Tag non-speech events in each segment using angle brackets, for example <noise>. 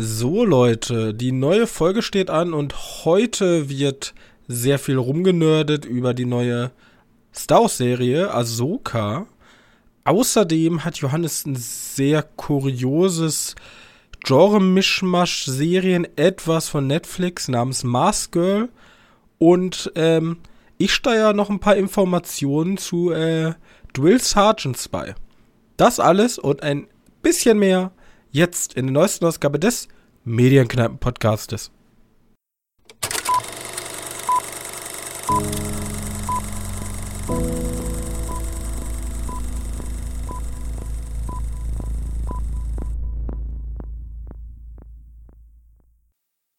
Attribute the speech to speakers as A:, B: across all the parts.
A: So Leute, die neue Folge steht an und heute wird sehr viel rumgenördet über die neue Star Wars Serie Ahsoka. Außerdem hat Johannes ein sehr kurioses Genre-Mischmasch-Serien etwas von Netflix namens Mars Girl und ähm, ich steuere noch ein paar Informationen zu äh, Drill Sergeants bei. Das alles und ein bisschen mehr jetzt in der neuesten Ausgabe des Medienkneipen-Podcastes.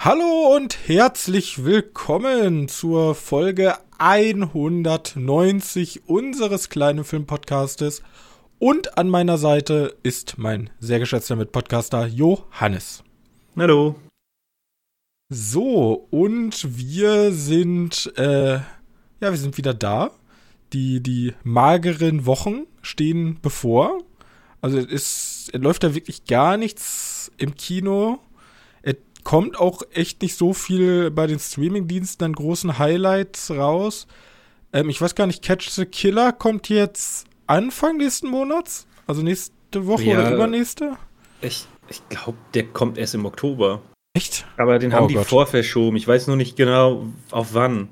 A: Hallo und herzlich willkommen zur Folge 190 unseres kleinen Filmpodcastes und an meiner Seite ist mein sehr geschätzter Mitpodcaster Johannes.
B: Hallo.
A: So, und wir sind, äh, ja, wir sind wieder da. Die, die mageren Wochen stehen bevor. Also es, ist, es läuft da wirklich gar nichts im Kino. Es kommt auch echt nicht so viel bei den Streamingdiensten an großen Highlights raus. Ähm, ich weiß gar nicht, Catch the Killer kommt jetzt Anfang nächsten Monats? Also nächste Woche ja, oder übernächste?
B: Ich, ich glaube, der kommt erst im Oktober.
A: Echt?
B: Aber den haben oh die Gott. vorverschoben. Ich weiß nur nicht genau, auf wann.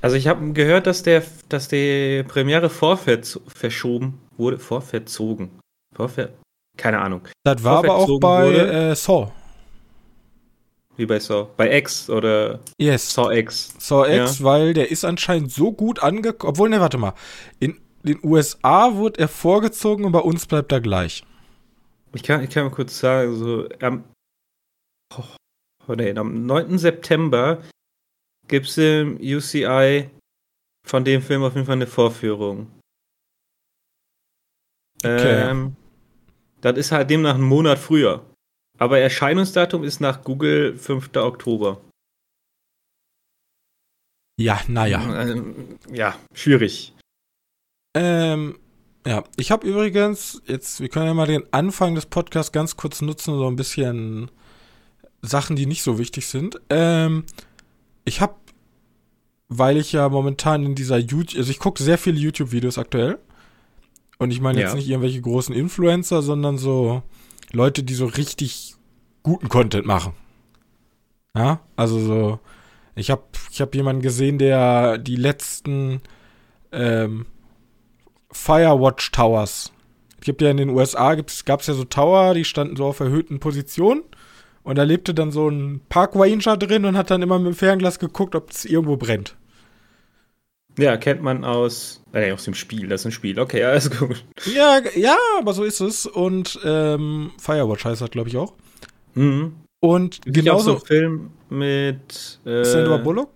B: Also ich habe gehört, dass der, dass die Premiere vorverschoben wurde. Vorverzogen. Vorver Keine Ahnung.
A: Das war aber auch bei äh, Saw.
B: Wie bei Saw. Bei X oder
A: yes.
B: Saw X.
A: Saw X, ja. weil der ist anscheinend so gut angekommen. Obwohl, ne, warte mal. In den USA wurde er vorgezogen und bei uns bleibt er gleich.
B: Ich kann, ich kann mal kurz sagen, so am, oh, nee, am 9. September gibt es im UCI von dem Film auf jeden Fall eine Vorführung. Okay. Ähm, das ist halt demnach einen Monat früher. Aber Erscheinungsdatum ist nach Google 5. Oktober.
A: Ja, naja.
B: Ähm, ja, schwierig.
A: Ähm, ja, ich habe übrigens, jetzt, wir können ja mal den Anfang des Podcasts ganz kurz nutzen, so ein bisschen Sachen, die nicht so wichtig sind. Ähm, ich habe, weil ich ja momentan in dieser YouTube, also ich gucke sehr viele YouTube-Videos aktuell. Und ich meine jetzt ja. nicht irgendwelche großen Influencer, sondern so Leute, die so richtig guten Content machen. Ja, also so, ich habe ich hab jemanden gesehen, der die letzten ähm, Firewatch Towers. Es gibt ja in den USA, gab es ja so Tower, die standen so auf erhöhten Positionen. Und da lebte dann so ein Park drin und hat dann immer mit dem Fernglas geguckt, ob es irgendwo brennt.
B: Ja, kennt man aus, äh, aus dem Spiel. Das ist ein Spiel. Okay, alles <laughs> gut.
A: Ja, ja, aber so ist es. Und ähm, Firewatch heißt das, glaube ich, auch.
B: Mhm.
A: Und genauso.
B: Auch so Film mit.
A: Äh, Sandra Bullock?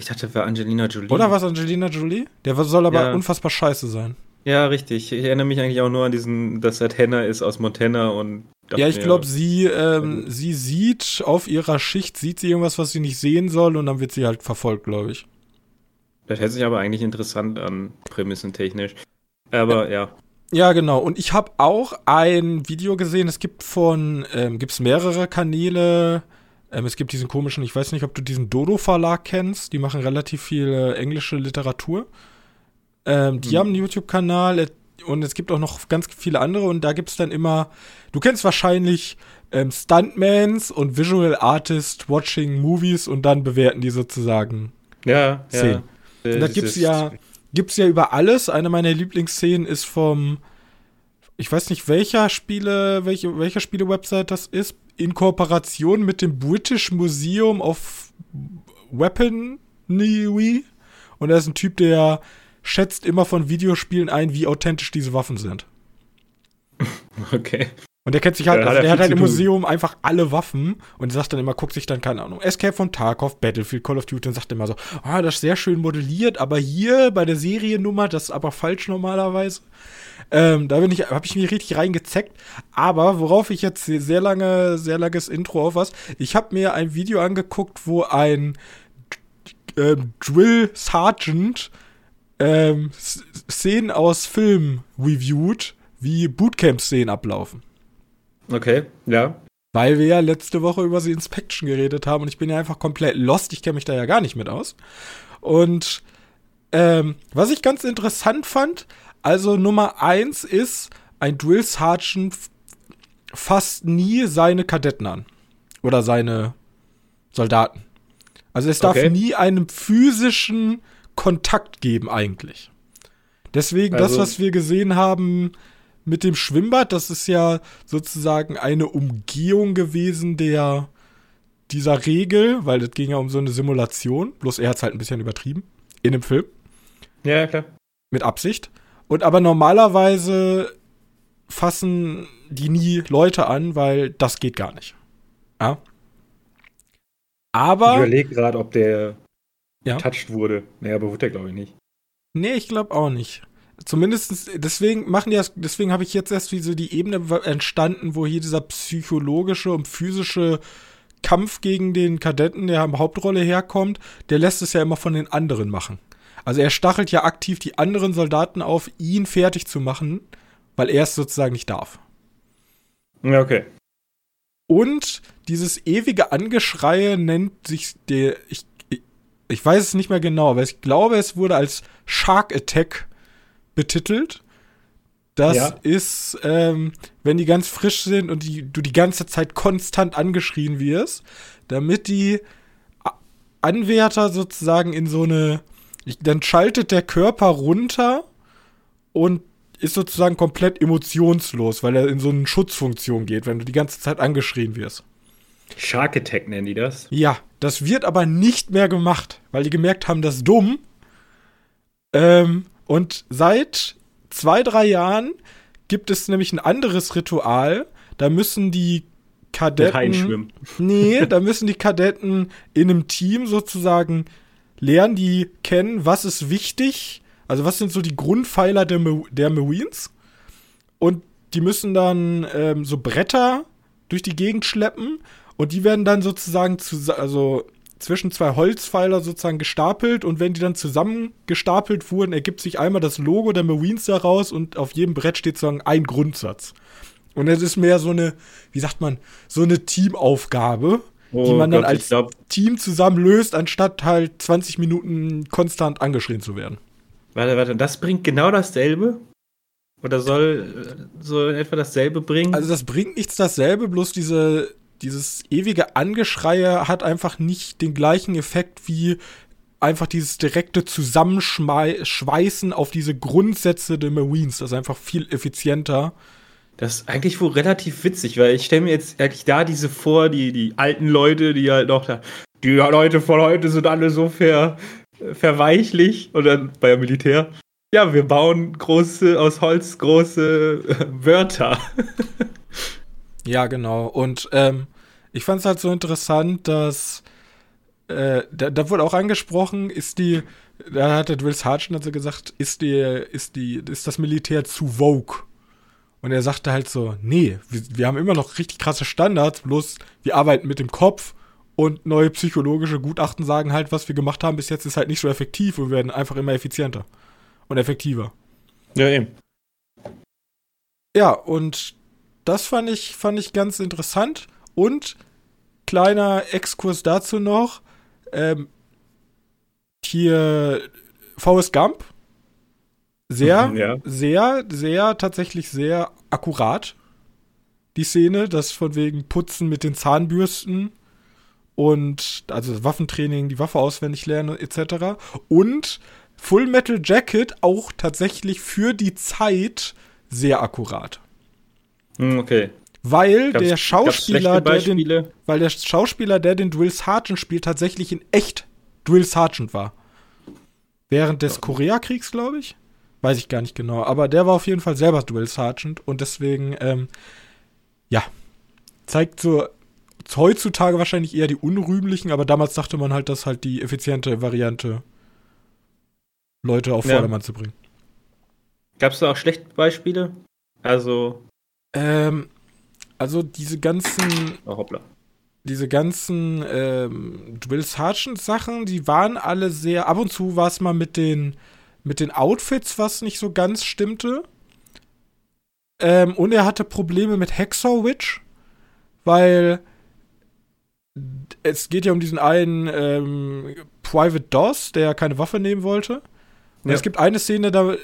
B: Ich dachte, das wäre Angelina Jolie.
A: Oder was Angelina Jolie? Der soll aber ja. unfassbar scheiße sein.
B: Ja, richtig. Ich erinnere mich eigentlich auch nur an diesen, dass das Hannah ist aus Montana und.
A: Ja, ich glaube, sie, ähm, sie sieht auf ihrer Schicht, sieht sie irgendwas, was sie nicht sehen soll und dann wird sie halt verfolgt, glaube ich.
B: Das hört sich aber eigentlich interessant an, prämissentechnisch. Aber ja. ja.
A: Ja, genau. Und ich habe auch ein Video gesehen. Es gibt von, ähm, gibt es mehrere Kanäle. Ähm, es gibt diesen komischen, ich weiß nicht, ob du diesen Dodo-Verlag kennst. Die machen relativ viel äh, englische Literatur. Ähm, die mhm. haben einen YouTube-Kanal äh, und es gibt auch noch ganz viele andere. Und da gibt es dann immer, du kennst wahrscheinlich ähm, Stuntmans und Visual Artists watching Movies und dann bewerten die sozusagen
B: ja, Szenen.
A: Ja. Und da gibt es ja gibt's ja über alles. Eine meiner Lieblingsszenen ist vom, ich weiß nicht welcher Spiele, welche, welcher Spiele-Website das ist, in Kooperation mit dem British Museum of Weaponry. Und da ist ein Typ, der schätzt immer von Videospielen ein, wie authentisch diese Waffen sind. <laughs>
B: Okay.
A: Und der kennt sich halt, ja, also der hat halt im Museum einfach alle Waffen und sagt dann immer, guckt sich dann, keine Ahnung, Escape von Tarkov, Battlefield, Call of Duty und sagt immer so, ah, das ist sehr schön modelliert, aber hier bei der Seriennummer, das ist aber falsch normalerweise. Ähm, da bin ich, habe ich mich richtig reingezeckt. Aber worauf ich jetzt sehr lange, sehr langes Intro auf was, ich habe mir ein Video angeguckt, wo ein ähm, Drill Sergeant ähm, Szenen aus Filmen reviewt, wie Bootcamp-Szenen ablaufen.
B: Okay, ja.
A: Weil wir ja letzte Woche über die Inspection geredet haben und ich bin ja einfach komplett lost. Ich kenne mich da ja gar nicht mit aus. Und ähm, was ich ganz interessant fand, also Nummer eins ist, ein Drill Sergeant fasst nie seine Kadetten an. Oder seine Soldaten. Also es darf okay. nie einen physischen Kontakt geben eigentlich. Deswegen also, das, was wir gesehen haben mit dem Schwimmbad, das ist ja sozusagen eine Umgehung gewesen der dieser Regel, weil das ging ja um so eine Simulation, bloß er hat es halt ein bisschen übertrieben in dem Film.
B: Ja, klar.
A: Mit Absicht. Und aber normalerweise fassen die nie Leute an, weil das geht gar nicht. Ja. Aber.
B: Ich überlege gerade, ob der ja. touched wurde. Naja, aber wurde der, glaube ich, nicht.
A: Nee, ich glaube auch nicht. Zumindest deswegen machen die das, deswegen habe ich jetzt erst wie so die Ebene entstanden, wo hier dieser psychologische und physische Kampf gegen den Kadetten, der in Hauptrolle herkommt, der lässt es ja immer von den anderen machen. Also er stachelt ja aktiv die anderen Soldaten auf, ihn fertig zu machen, weil er es sozusagen nicht darf.
B: Ja, okay.
A: Und dieses ewige Angeschreie nennt sich der, ich, ich, weiß es nicht mehr genau, aber ich glaube, es wurde als Shark Attack betitelt. Das ja. ist, ähm, wenn die ganz frisch sind und die, du die ganze Zeit konstant angeschrien wirst, damit die Anwärter sozusagen in so eine, dann schaltet der Körper runter und ist sozusagen komplett emotionslos, weil er in so eine Schutzfunktion geht, wenn du die ganze Zeit angeschrien wirst.
B: Shark Attack nennen die das?
A: Ja, das wird aber nicht mehr gemacht, weil die gemerkt haben, das ist dumm. Ähm, und seit zwei, drei Jahren gibt es nämlich ein anderes Ritual. Da müssen die Kadetten. Nee, da müssen die Kadetten in einem Team sozusagen lernen, die kennen, was ist wichtig also was sind so die Grundpfeiler der, der Marines? Und die müssen dann ähm, so Bretter durch die Gegend schleppen und die werden dann sozusagen zu, also zwischen zwei Holzpfeiler sozusagen gestapelt und wenn die dann zusammen gestapelt wurden, ergibt sich einmal das Logo der Marines daraus und auf jedem Brett steht sozusagen ein Grundsatz. Und es ist mehr so eine, wie sagt man, so eine Teamaufgabe, oh die man Gott, dann als glaub... Team zusammen löst, anstatt halt 20 Minuten konstant angeschrien zu werden.
B: Warte, warte, das bringt genau dasselbe? Oder soll so in etwa dasselbe bringen?
A: Also das bringt nichts dasselbe, bloß diese, dieses ewige Angeschreie hat einfach nicht den gleichen Effekt wie einfach dieses direkte Zusammenschweißen auf diese Grundsätze der Marines. Das ist einfach viel effizienter.
B: Das ist eigentlich wohl relativ witzig, weil ich stelle mir jetzt eigentlich da diese vor, die, die alten Leute, die halt noch da, die Leute von heute sind alle so fair, verweichlich dann bei Militär. Ja, wir bauen große, aus Holz große äh, Wörter. <laughs>
A: ja, genau. Und ähm, ich fand es halt so interessant, dass äh, da, da, wurde auch angesprochen, ist die, da hat der Drill Sergeant also gesagt, ist die, ist die, ist das Militär zu vogue? Und er sagte halt so, nee, wir, wir haben immer noch richtig krasse Standards, bloß wir arbeiten mit dem Kopf und neue psychologische Gutachten sagen halt, was wir gemacht haben bis jetzt ist halt nicht so effektiv und wir werden einfach immer effizienter und effektiver.
B: Ja, eben.
A: Ja, und das fand ich, fand ich ganz interessant. Und kleiner Exkurs dazu noch. Ähm, hier Forrest Gump. Sehr, mhm, ja. sehr, sehr, tatsächlich sehr akkurat. Die Szene, das von wegen Putzen mit den Zahnbürsten und also Waffentraining, die Waffe auswendig lernen etc. Und Full Metal Jacket auch tatsächlich für die Zeit sehr akkurat.
B: Hm, okay.
A: Weil der Schauspieler, der den, weil der Schauspieler, der den Drill Sergeant spielt, tatsächlich in echt Drill Sergeant war. Während des Koreakriegs, glaube ich. Weiß ich gar nicht genau. Aber der war auf jeden Fall selber Drill Sergeant und deswegen, ähm, ja, zeigt so heutzutage wahrscheinlich eher die unrühmlichen, aber damals dachte man halt, dass halt die effiziente Variante Leute auf Vordermann ja. zu bringen.
B: Gab es da auch schlechte Beispiele? Also.
A: Ähm, also diese ganzen.
B: Oh, hoppla.
A: Diese ganzen ähm, Drill Sergeant Sachen, die waren alle sehr. Ab und zu war es mal mit den, mit den Outfits, was nicht so ganz stimmte. Ähm, und er hatte Probleme mit Hacksaw Witch, weil es geht ja um diesen einen ähm, Private DOS, der keine Waffe nehmen wollte. Und ja. es gibt eine Szene, da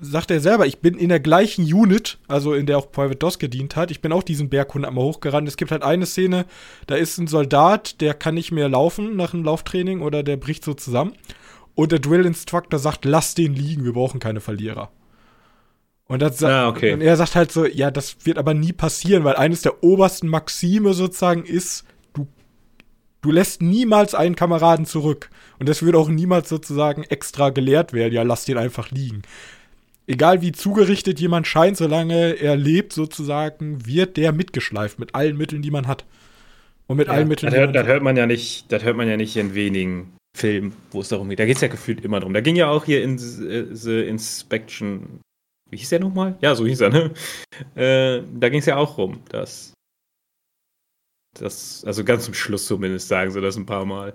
A: sagt er selber, ich bin in der gleichen Unit, also in der auch Private DOS gedient hat. Ich bin auch diesen Berghund einmal hochgerannt. Es gibt halt eine Szene, da ist ein Soldat, der kann nicht mehr laufen nach einem Lauftraining oder der bricht so zusammen. Und der Drill Instructor sagt, lass den liegen, wir brauchen keine Verlierer. Und, das, ah, okay. und er sagt halt so, ja, das wird aber nie passieren, weil eines der obersten Maxime sozusagen ist, du, du lässt niemals einen Kameraden zurück. Und das würde auch niemals sozusagen extra gelehrt werden, ja, lass den einfach liegen egal wie zugerichtet jemand scheint, solange er lebt sozusagen, wird der mitgeschleift mit allen Mitteln, die man hat. Und mit ja, allen Mitteln.
B: Das hört, das hört man ja nicht, das hört man ja nicht in wenigen Filmen, wo es darum geht. Da geht es ja gefühlt immer drum. Da ging ja auch hier in The Inspection. Wie hieß der nochmal? Ja, so hieß er, ne? Äh, da ging es ja auch rum, dass. Das, also ganz zum Schluss zumindest sagen sie das ein paar Mal.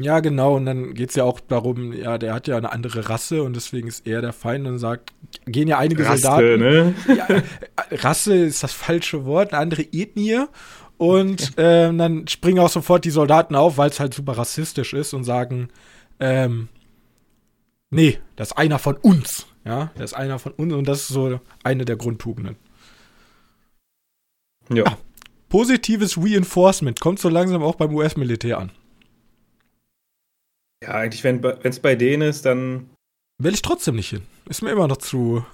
A: Ja, genau, und dann geht es ja auch darum, ja, der hat ja eine andere Rasse und deswegen ist er der Feind und sagt, gehen ja einige Rasse, Soldaten. Ne? Ja, äh, Rasse ist das falsche Wort, eine andere Ethnie. Und ähm, dann springen auch sofort die Soldaten auf, weil es halt super rassistisch ist und sagen, ähm, nee, das ist einer von uns. Ja, das ist einer von uns und das ist so eine der Grundtugenden. Ja. Ah, positives Reinforcement kommt so langsam auch beim US-Militär an.
B: Ja, eigentlich, wenn es bei denen ist, dann.
A: Will ich trotzdem nicht hin. Ist mir immer noch zu.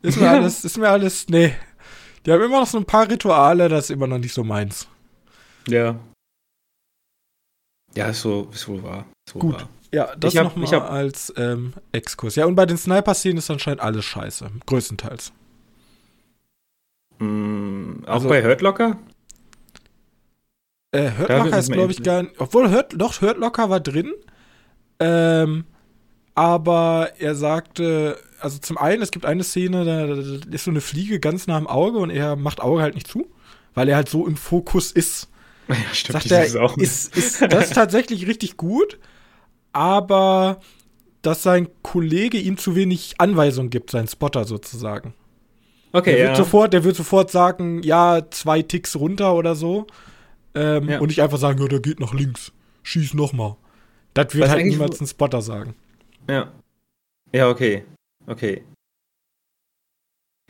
A: Ist mir alles, ist mir alles. Nee. Die haben immer noch so ein paar Rituale, das ist immer noch nicht so meins.
B: Ja. Ja, ist so, ist wohl wahr. Ist wohl
A: Gut. Wahr. Ja, das nochmal als ähm, Exkurs. Ja, und bei den Sniper-Szenen ist anscheinend alles scheiße. Größtenteils.
B: Mm, auch also, bei Hurt Locker?
A: Äh, Hurt Locker ist, glaube ich, gar nicht. Obwohl, Hurt, doch, Hurt Locker war drin. Ähm, aber er sagte, also zum einen, es gibt eine Szene, da, ist so eine Fliege ganz nah am Auge und er macht Auge halt nicht zu, weil er halt so im Fokus ist. <laughs>
B: Ja, stimmt, Sagt er, ist, auch
A: ist, ist das tatsächlich richtig gut, aber dass sein Kollege ihm zu wenig Anweisungen gibt, sein Spotter sozusagen. Okay, der ja. Wird sofort, der wird sofort sagen, ja, zwei Ticks runter oder so. Ähm, ja. Und nicht einfach sagen, ja, der geht nach links. Schieß noch mal. Das wird Was halt niemals ein Spotter sagen.
B: Ja. Ja, okay. Okay.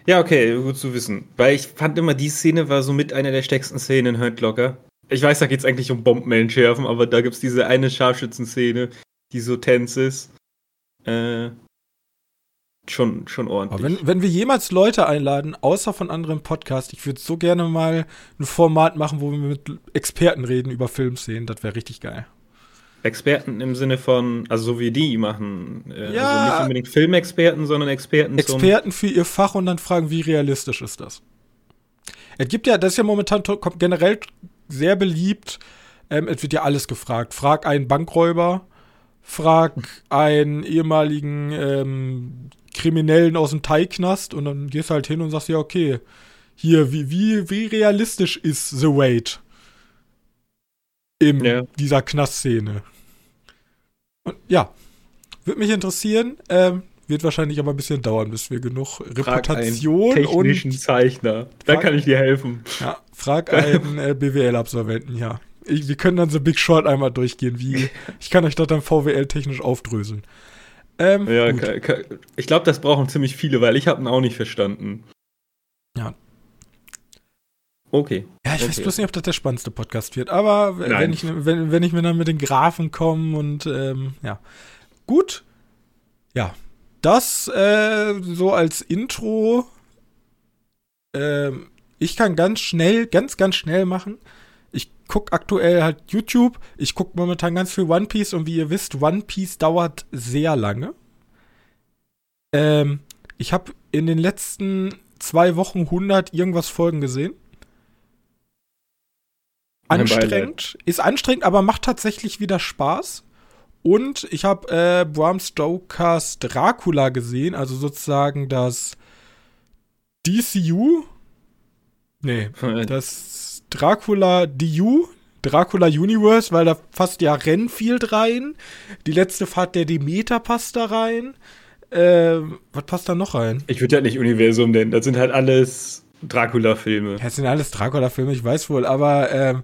B: Ja, okay, gut zu wissen. Weil ich fand immer, die Szene war so mit einer der stärksten Szenen in Hurt Locker. Ich weiß, da geht es eigentlich um Bomben schärfen, aber da gibt es diese eine Scharfschützen-Szene, die so tense ist. Äh, schon, schon ordentlich.
A: Aber wenn, wenn wir jemals Leute einladen, außer von anderen Podcasts, ich würde so gerne mal ein Format machen, wo wir mit Experten reden über Filmszenen. Das wäre richtig geil.
B: Experten im Sinne von, also so wie die machen. Äh, ja. Also nicht unbedingt Filmexperten, sondern Experten
A: Experten für ihr Fach und dann fragen, wie realistisch ist das? Es gibt ja, das ist ja momentan generell sehr beliebt. Ähm, es wird ja alles gefragt. Frag einen Bankräuber, frag einen ehemaligen ähm, Kriminellen aus dem Teigknast und dann gehst du halt hin und sagst, ja, okay, hier, wie, wie, wie realistisch ist The Wait? In ja. dieser Knastszene. Und ja, würde mich interessieren. Ähm, wird wahrscheinlich aber ein bisschen dauern, bis wir genug Reputation
B: frag einen technischen und Zeichner. Da kann ich dir helfen.
A: Ja, frag einen äh, BWL-Absolventen, ja. Ich, wir können dann so Big Short einmal durchgehen, wie <laughs> ich kann euch das dann VWL technisch aufdröseln.
B: Ähm, ja, ich glaube, das brauchen ziemlich viele, weil ich habe ihn auch nicht verstanden. Okay.
A: Ja, ich
B: okay.
A: weiß bloß nicht, ob das der spannendste Podcast wird, aber wenn ich, wenn, wenn ich mir dann mit den Graphen komme und ähm, ja. Gut. Ja. Das äh, so als Intro. Ähm, ich kann ganz schnell, ganz, ganz schnell machen. Ich gucke aktuell halt YouTube. Ich gucke momentan ganz viel One Piece und wie ihr wisst, One Piece dauert sehr lange. Ähm, ich habe in den letzten zwei Wochen 100 irgendwas Folgen gesehen anstrengend. Ist anstrengend, aber macht tatsächlich wieder Spaß. Und ich habe äh, Bram Stokers Dracula gesehen, also sozusagen das DCU. Nee, das Dracula DU, Dracula Universe, weil da passt ja Renfield rein. Die letzte Fahrt der Demeter passt da rein. Ähm, was passt da noch rein?
B: Ich würde ja nicht Universum nennen, das sind halt alles Dracula-Filme.
A: Das sind alles Dracula-Filme, ich weiß wohl, aber ähm,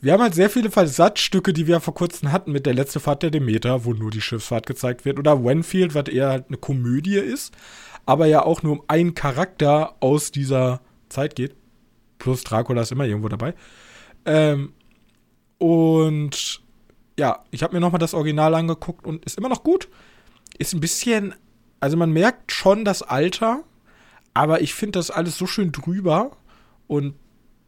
A: wir haben halt sehr viele Versatzstücke, die wir vor kurzem hatten mit der letzte Fahrt der Demeter, wo nur die Schiffsfahrt gezeigt wird, oder Wenfield, was eher halt eine Komödie ist, aber ja auch nur um einen Charakter aus dieser Zeit geht. Plus Dracula ist immer irgendwo dabei. Ähm, und ja, ich habe mir nochmal das Original angeguckt und ist immer noch gut. Ist ein bisschen, also man merkt schon das Alter, aber ich finde das alles so schön drüber und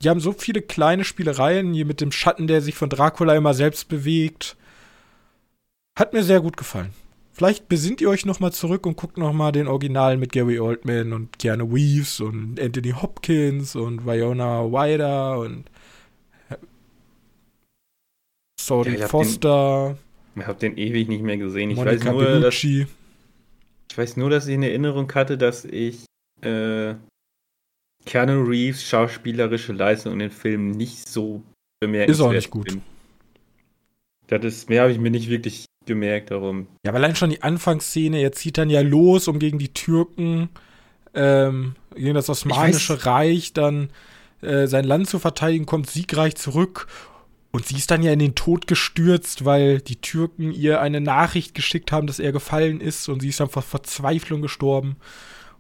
A: die haben so viele kleine Spielereien hier mit dem Schatten, der sich von Dracula immer selbst bewegt. Hat mir sehr gut gefallen. Vielleicht besinnt ihr euch noch mal zurück und guckt noch mal den Original mit Gary Oldman und Keanu Reeves und Anthony Hopkins und Viona Ryder und Sorry
B: Ja,
A: Foster,
B: Ich habe den ewig nicht mehr gesehen. Ich
A: Monica
B: weiß, nur, dass, ich weiß nur, dass ich in Erinnerung hatte, dass ich äh, Keanu Reeves schauspielerische Leistung in den Filmen nicht so bemerkenswert
A: Ist auch nicht gut.
B: Das ist, mehr habe ich mir nicht wirklich gemerkt darum.
A: Ja, aber allein schon die Anfangsszene, er zieht dann ja los, um gegen die Türken, ähm, gegen das Osmanische Reich dann äh, sein Land zu verteidigen, kommt siegreich zurück. Und sie ist dann ja in den Tod gestürzt, weil die Türken ihr eine Nachricht geschickt haben, dass er gefallen ist und sie ist dann vor Verzweiflung gestorben.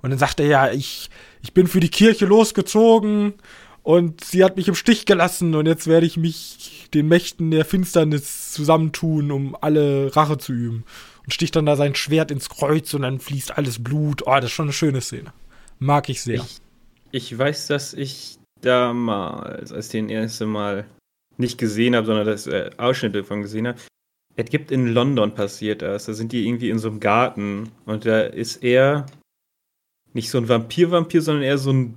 A: Und dann sagt er ja, ich, ich bin für die Kirche losgezogen und sie hat mich im Stich gelassen und jetzt werde ich mich den Mächten der Finsternis zusammentun, um alle Rache zu üben. Und sticht dann da sein Schwert ins Kreuz und dann fließt alles Blut. Oh, das ist schon eine schöne Szene. Mag ich sehr.
B: Ich, ich weiß, dass ich damals, als ich den erste Mal nicht gesehen habe, sondern das äh, Ausschnitte davon gesehen habe, es gibt in London passiert das. Da sind die irgendwie in so einem Garten und da ist er nicht so ein Vampir-Vampir, sondern eher so ein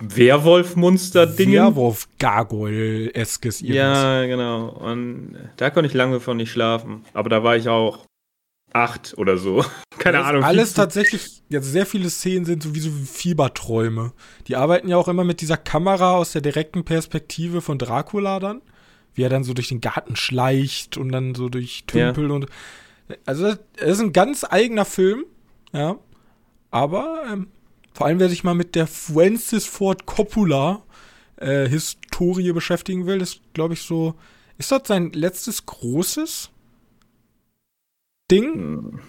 B: Werwolf-Monster-Ding.
A: Werwolf-Gargoyle-eskes
B: Ja, genau. Und da konnte ich lange davon nicht schlafen. Aber da war ich auch acht oder so. <laughs> Keine Ahnung.
A: Alles tatsächlich, jetzt sehr viele Szenen sind sowieso wie Fieberträume. Die arbeiten ja auch immer mit dieser Kamera aus der direkten Perspektive von Dracula dann. Wie er dann so durch den Garten schleicht und dann so durch Tümpel und. Also, das ist ein ganz eigener Film, ja. Aber, ähm, vor allem, wer sich mal mit der Francis Ford Coppola äh, Historie beschäftigen will, ist, glaube ich, so. Ist das sein letztes großes Ding?
B: Hm.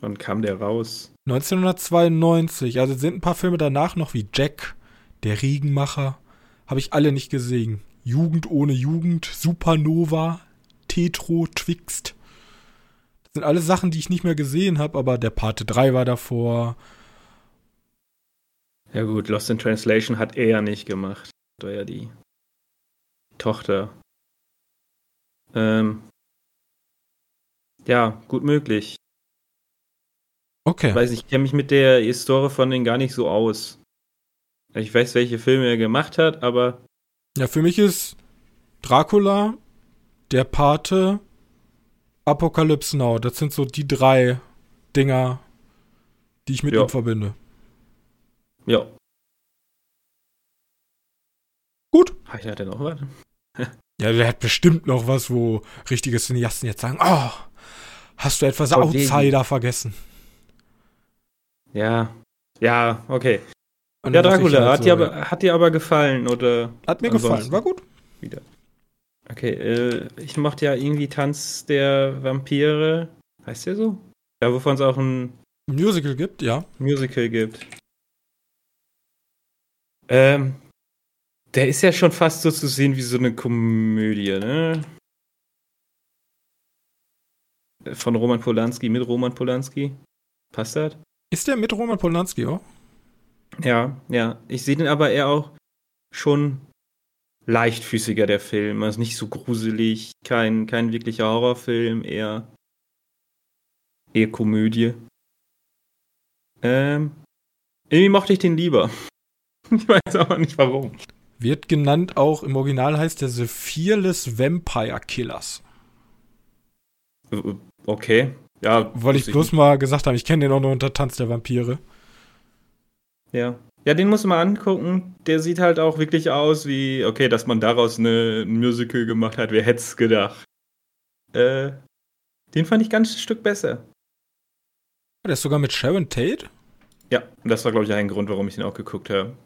B: Wann kam der raus?
A: 1992, also sind ein paar Filme danach noch wie Jack, Der Regenmacher, habe ich alle nicht gesehen. Jugend ohne Jugend, Supernova, Tetro, Twixt. Das sind alles Sachen, die ich nicht mehr gesehen habe, aber der Pate 3 war davor.
B: Ja gut, Lost in Translation hat er ja nicht gemacht. Das war ja die Tochter. Ähm, ja, gut möglich.
A: Okay.
B: Ich weiß nicht, ich kenne mich mit der Historie von denen gar nicht so aus. Ich weiß, welche Filme er gemacht hat, aber
A: Ja, für mich ist Dracula, der Pate, Apocalypse Now. Das sind so die drei Dinger, die ich mit
B: Ja.
A: ihm verbinde.
B: ja.
A: Gut.
B: Hat er noch was?
A: Ja, der hat bestimmt noch was, wo richtige Cineasten jetzt sagen, oh, hast du etwas
B: Oh, den-
A: Outsider vergessen?
B: Ja. Ja, okay.
A: Und
B: Ja, Dracula,
A: halt
B: hat,
A: so,
B: dir aber, hat dir aber gefallen, oder?
A: Hat mir gefallen, war gut.
B: Wieder. Okay, äh, ich mochte ja irgendwie Tanz der Vampire. Heißt der so? Ja, wovon es auch ein
A: Musical gibt, ja.
B: Musical gibt. Ähm, der ist ja schon fast so zu sehen wie so eine Komödie, ne? Von Roman Polanski, mit Roman Polanski. Passt das?
A: Ist der mit Roman Polanski auch?
B: Ja, ja. Ich sehe den aber eher auch schon leichtfüßiger, der Film. Also nicht so gruselig, kein, kein wirklicher Horrorfilm, eher, eher Komödie. Ähm, irgendwie mochte ich den lieber. <laughs> Ich weiß aber nicht warum.
A: Wird genannt auch, im Original heißt der The Fearless Vampire Killers.
B: Okay. Ja.
A: Wollte ich bloß mal gesagt haben, ich kenne den auch nur unter Tanz der Vampire.
B: Ja. Ja, den muss man angucken. Der sieht halt auch wirklich aus wie, okay, dass man daraus eine, ein Musical gemacht hat. Wer hätte es gedacht? Äh, den fand ich ganz ein Stück besser.
A: Der ist sogar mit Sharon Tate?
B: Ja, das war, glaube ich, ein Grund, warum ich den auch geguckt habe.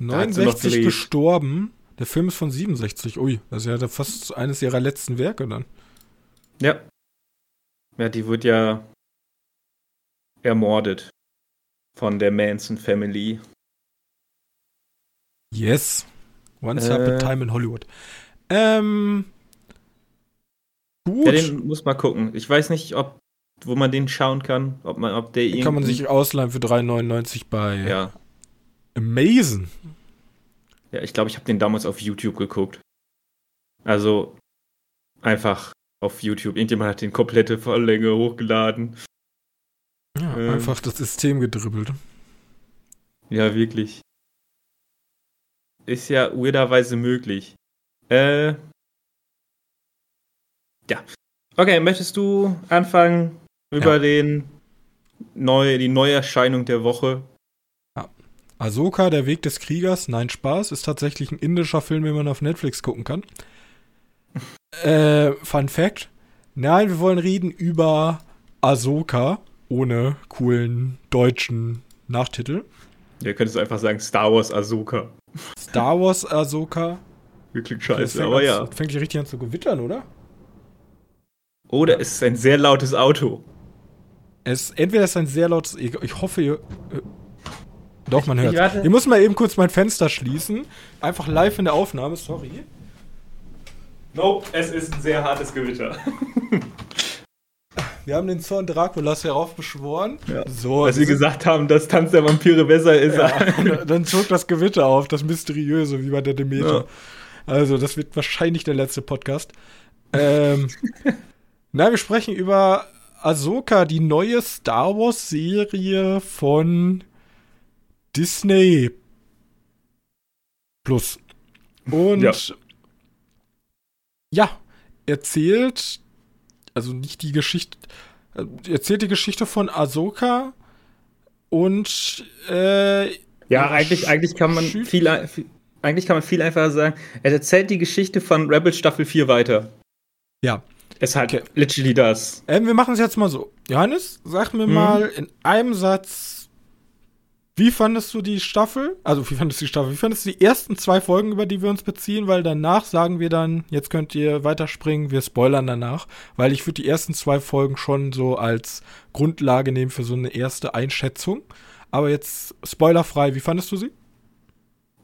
A: 69 gestorben. Der Film ist von 67. Ui, das ist ja fast eines ihrer letzten Werke dann.
B: Ja. Ja, die wird ja ermordet von der Manson Family.
A: Yes. Once äh, upon a time in Hollywood. Ähm.
B: Gut. Ja, den muss mal gucken. Ich weiß nicht, ob wo man den schauen kann, ob man, ob der
A: kann man sich ausleihen für 3,99 bei
B: ja.
A: Amazon.
B: Ja, ich glaube, ich habe den damals auf YouTube geguckt. Also einfach auf YouTube. Irgendjemand hat den komplette Volllänge hochgeladen.
A: Ja, ähm, einfach das System gedribbelt.
B: Ja, wirklich. Ist ja weirderweise möglich. Äh. Ja. Okay, möchtest du anfangen über ja. den neu, die Neuerscheinung der Woche?
A: Ja. Ahsoka, der Weg des Kriegers, nein, Spaß, ist tatsächlich ein indischer Film, den man auf Netflix gucken kann. <laughs> äh, Fun Fact. Nein, wir wollen reden über Ahsoka ohne coolen deutschen Nachtitel.
B: Ihr könntest einfach sagen Star Wars Ahsoka.
A: Star Wars Ahsoka.
B: Wirklich scheiße, aber ja.
A: Fängt hier richtig an zu gewittern, oder?
B: Oder es ist ein sehr lautes Auto.
A: Es, entweder ist ein sehr lautes. Ich, ich hoffe, ihr. Äh, doch, man hört. Ich muss mal eben kurz mein Fenster schließen. Einfach live in der Aufnahme, sorry.
B: Nope, es ist ein sehr hartes Gewitter. <laughs>
A: Wir haben den Zorn Draculas heraufbeschworen.
B: Ja. So, Als wir gesagt haben, dass Tanz der Vampire besser ist.
A: Ja, <laughs> dann zog das Gewitter auf, das Mysteriöse, wie bei der Demeter. Ja. Also, das wird wahrscheinlich der letzte Podcast. Ähm, <laughs> na, wir sprechen über Ahsoka, die neue Star Wars-Serie von Disney Plus. Und ja. ja, erzählt also nicht die Geschichte, äh, erzählt die Geschichte von Ahsoka und äh,
B: ja, eigentlich, eigentlich kann man viel, eigentlich kann man viel einfacher sagen. Er erzählt die Geschichte von Rebel Staffel 4 weiter.
A: Ja.
B: Es ist halt okay. literally das.
A: Ähm, wir machen es jetzt mal so. Johannes, sag mir mhm. mal in einem Satz, wie fandest du die Staffel? Also, wie fandest du die Staffel? Wie fandest du die ersten zwei Folgen, über die wir uns beziehen? Weil danach sagen wir dann, jetzt könnt ihr weiterspringen, wir spoilern danach. Weil ich würde die ersten zwei Folgen schon so als Grundlage nehmen für so eine erste Einschätzung. Aber jetzt spoilerfrei, wie fandest du sie?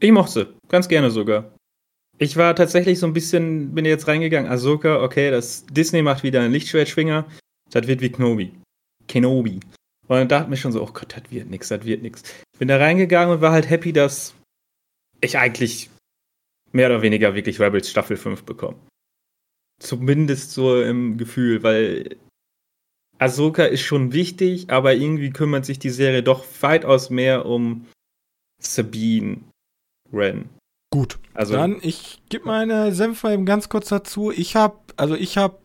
B: Ich mochte sie. Ganz gerne sogar. Ich war tatsächlich so ein bisschen, bin jetzt reingegangen, Ahsoka, okay, das Disney macht wieder einen Lichtschwertschwinger. Das wird wie Kenobi. Kenobi. Und dann dachte ich mir schon so, oh Gott, das wird nix, das wird nix. Bin da reingegangen und war halt happy, dass ich eigentlich mehr oder weniger wirklich Rebels Staffel 5 bekomme. Zumindest so im Gefühl, weil Ahsoka ist schon wichtig, aber irgendwie kümmert sich die Serie doch weitaus mehr um Sabine Wren.
A: Gut. Also dann ich gebe meine Senf mal eben ganz kurz dazu. Ich habe also ich habe